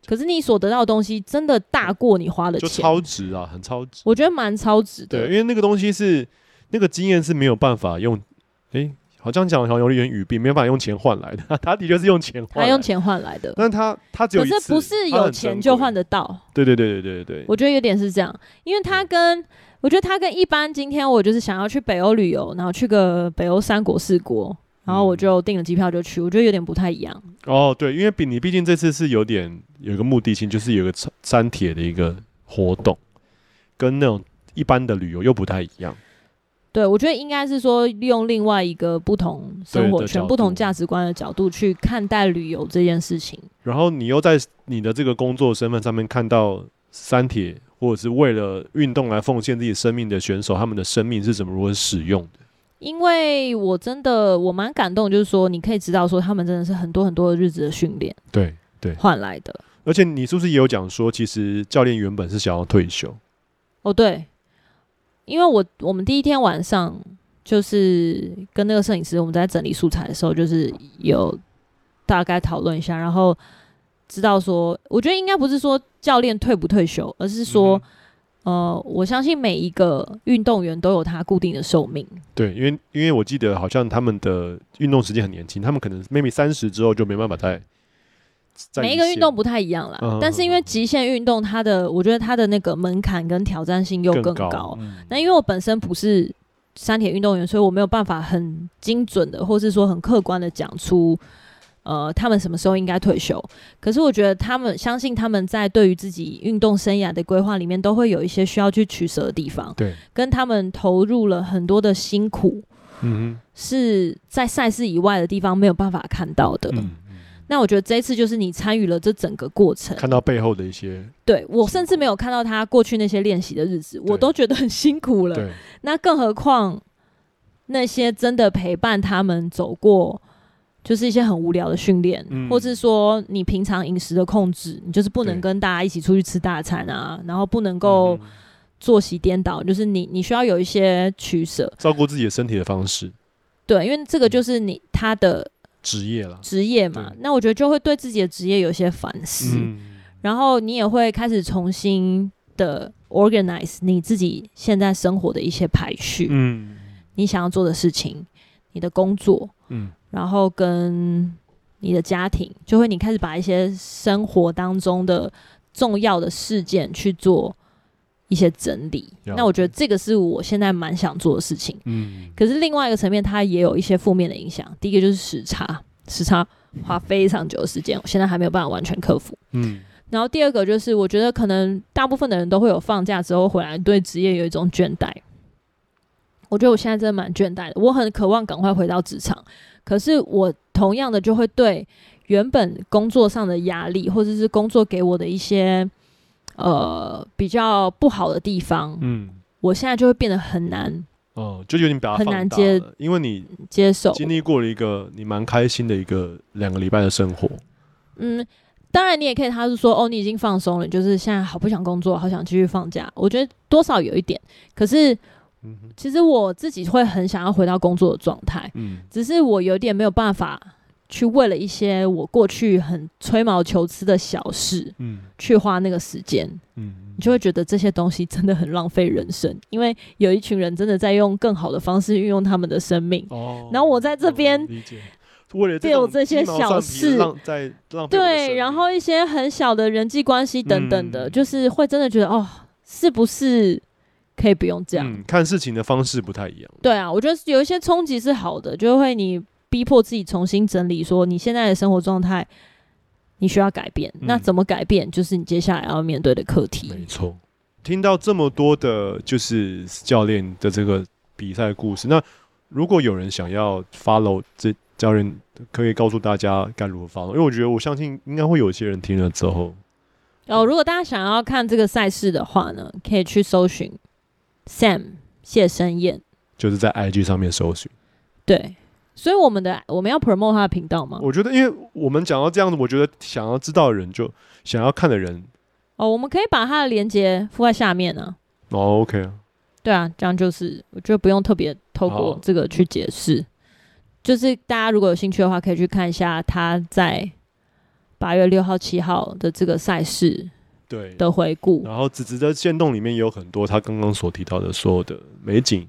可是你所得到的东西真的大过你花的钱，就超值啊，很超值。我觉得蛮超值的，对，因为那个东西是那个经验是没有办法用，诶。好像讲好像有点语病，没有办法用钱换来的。他的确是用钱换，他用钱换来的。但他他只有可是不是有钱就换得到？对对对对对对。我觉得有点是这样，因为他跟我觉得他跟一般今天我就是想要去北欧旅游，然后去个北欧三国四国，然后我就订了机票就去，我觉得有点不太一样。哦，对，因为比你毕竟这次是有点有一个目的性，就是有个山铁的一个活动，跟那种一般的旅游又不太一样。对，我觉得应该是说利用另外一个不同生活圈、不同价值观的角度去看待旅游这件事情。然后你又在你的这个工作身份上面看到三铁或者是为了运动来奉献自己生命的选手，他们的生命是怎么如何使用的？因为我真的我蛮感动，就是说你可以知道说他们真的是很多很多的日子的训练，对对换来的。而且你是不是也有讲说，其实教练原本是想要退休？哦，对。因为我我们第一天晚上就是跟那个摄影师，我们在整理素材的时候，就是有大概讨论一下，然后知道说，我觉得应该不是说教练退不退休，而是说，嗯、呃，我相信每一个运动员都有他固定的寿命。对，因为因为我记得好像他们的运动时间很年轻，他们可能 maybe 三十之后就没办法再。每一个运动不太一样啦，嗯、但是因为极限运动，它的我觉得它的那个门槛跟挑战性又更高。那因为我本身不是山铁运动员，所以我没有办法很精准的，或是说很客观的讲出，呃，他们什么时候应该退休。可是我觉得他们相信他们在对于自己运动生涯的规划里面，都会有一些需要去取舍的地方。对，跟他们投入了很多的辛苦，嗯，是在赛事以外的地方没有办法看到的。嗯那我觉得这一次就是你参与了这整个过程，看到背后的一些，对，我甚至没有看到他过去那些练习的日子，我都觉得很辛苦了。那更何况那些真的陪伴他们走过，就是一些很无聊的训练，嗯、或是说你平常饮食的控制，你就是不能跟大家一起出去吃大餐啊，然后不能够作息颠倒，就是你你需要有一些取舍，照顾自己的身体的方式。对，因为这个就是你他的。职业了，职业嘛，那我觉得就会对自己的职业有些反思，嗯、然后你也会开始重新的 organize 你自己现在生活的一些排序，嗯，你想要做的事情，你的工作，嗯，然后跟你的家庭，就会你开始把一些生活当中的重要的事件去做。一些整理，那我觉得这个是我现在蛮想做的事情。嗯，可是另外一个层面，它也有一些负面的影响。第一个就是时差，时差花非常久的时间，我现在还没有办法完全克服。嗯，然后第二个就是，我觉得可能大部分的人都会有放假之后回来对职业有一种倦怠。我觉得我现在真的蛮倦怠的，我很渴望赶快回到职场，可是我同样的就会对原本工作上的压力，或者是工作给我的一些。呃，比较不好的地方，嗯，我现在就会变得很难，哦，就有点比较很难接，因为你接受经历过了一个你蛮开心的一个两个礼拜的生活，嗯，当然你也可以，他是说，哦，你已经放松了，就是现在好不想工作，好想继续放假，我觉得多少有一点，可是，嗯，其实我自己会很想要回到工作的状态，嗯，只是我有点没有办法。去为了一些我过去很吹毛求疵的小事，嗯，去花那个时间，嗯，你就会觉得这些东西真的很浪费人生，因为有一群人真的在用更好的方式运用他们的生命，哦，然后我在这边，理解，为了这这些小事，在浪费，对，然后一些很小的人际关系等等的，嗯，就是会真的觉得哦，是不是可以不用这样。嗯，看事情的方式不太一样。对啊，我觉得有一些冲击是好的，就会你逼迫自己重新整理，说你现在的生活状态你需要改变。嗯，那怎么改变，就是你接下来要面对的课题。没错。听到这么多的，就是教练的这个比赛故事，那如果有人想要 follow 这教练，可以告诉大家该如何 follow，因为我觉得我相信应该会有一些人听了之后。哦，如果大家想要看这个赛事的话呢，可以去搜寻 Sam 谢生燕，就是在 IG 上面搜寻。对，所以我们的我们要 promote 他的频道吗？我觉得，因为我们讲到这样子，我觉得想要知道的人，就想要看的人，哦，我们可以把他的链接附在下面呢。哦，OK 啊。对啊，这样就是我觉得不用特别透过这个去解释，就是大家如果有兴趣的话，可以去看一下他在。八月六号、七号的这个赛事，对的回顾，然后子子的限动里面也有很多他刚刚所提到的所有的美景。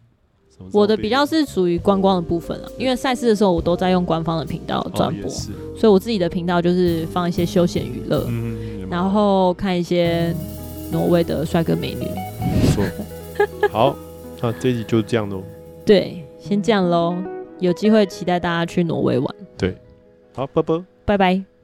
我的比较是属于观光的部分了，因为赛事的时候我都在用官方的频道转播，哦，所以我自己的频道就是放一些休闲娱乐，嗯，然后看一些挪威的帅哥美女。没错，好，那这一集就这样喽。对，先这样喽，有机会期待大家去挪威玩。对，好，拜拜，拜拜。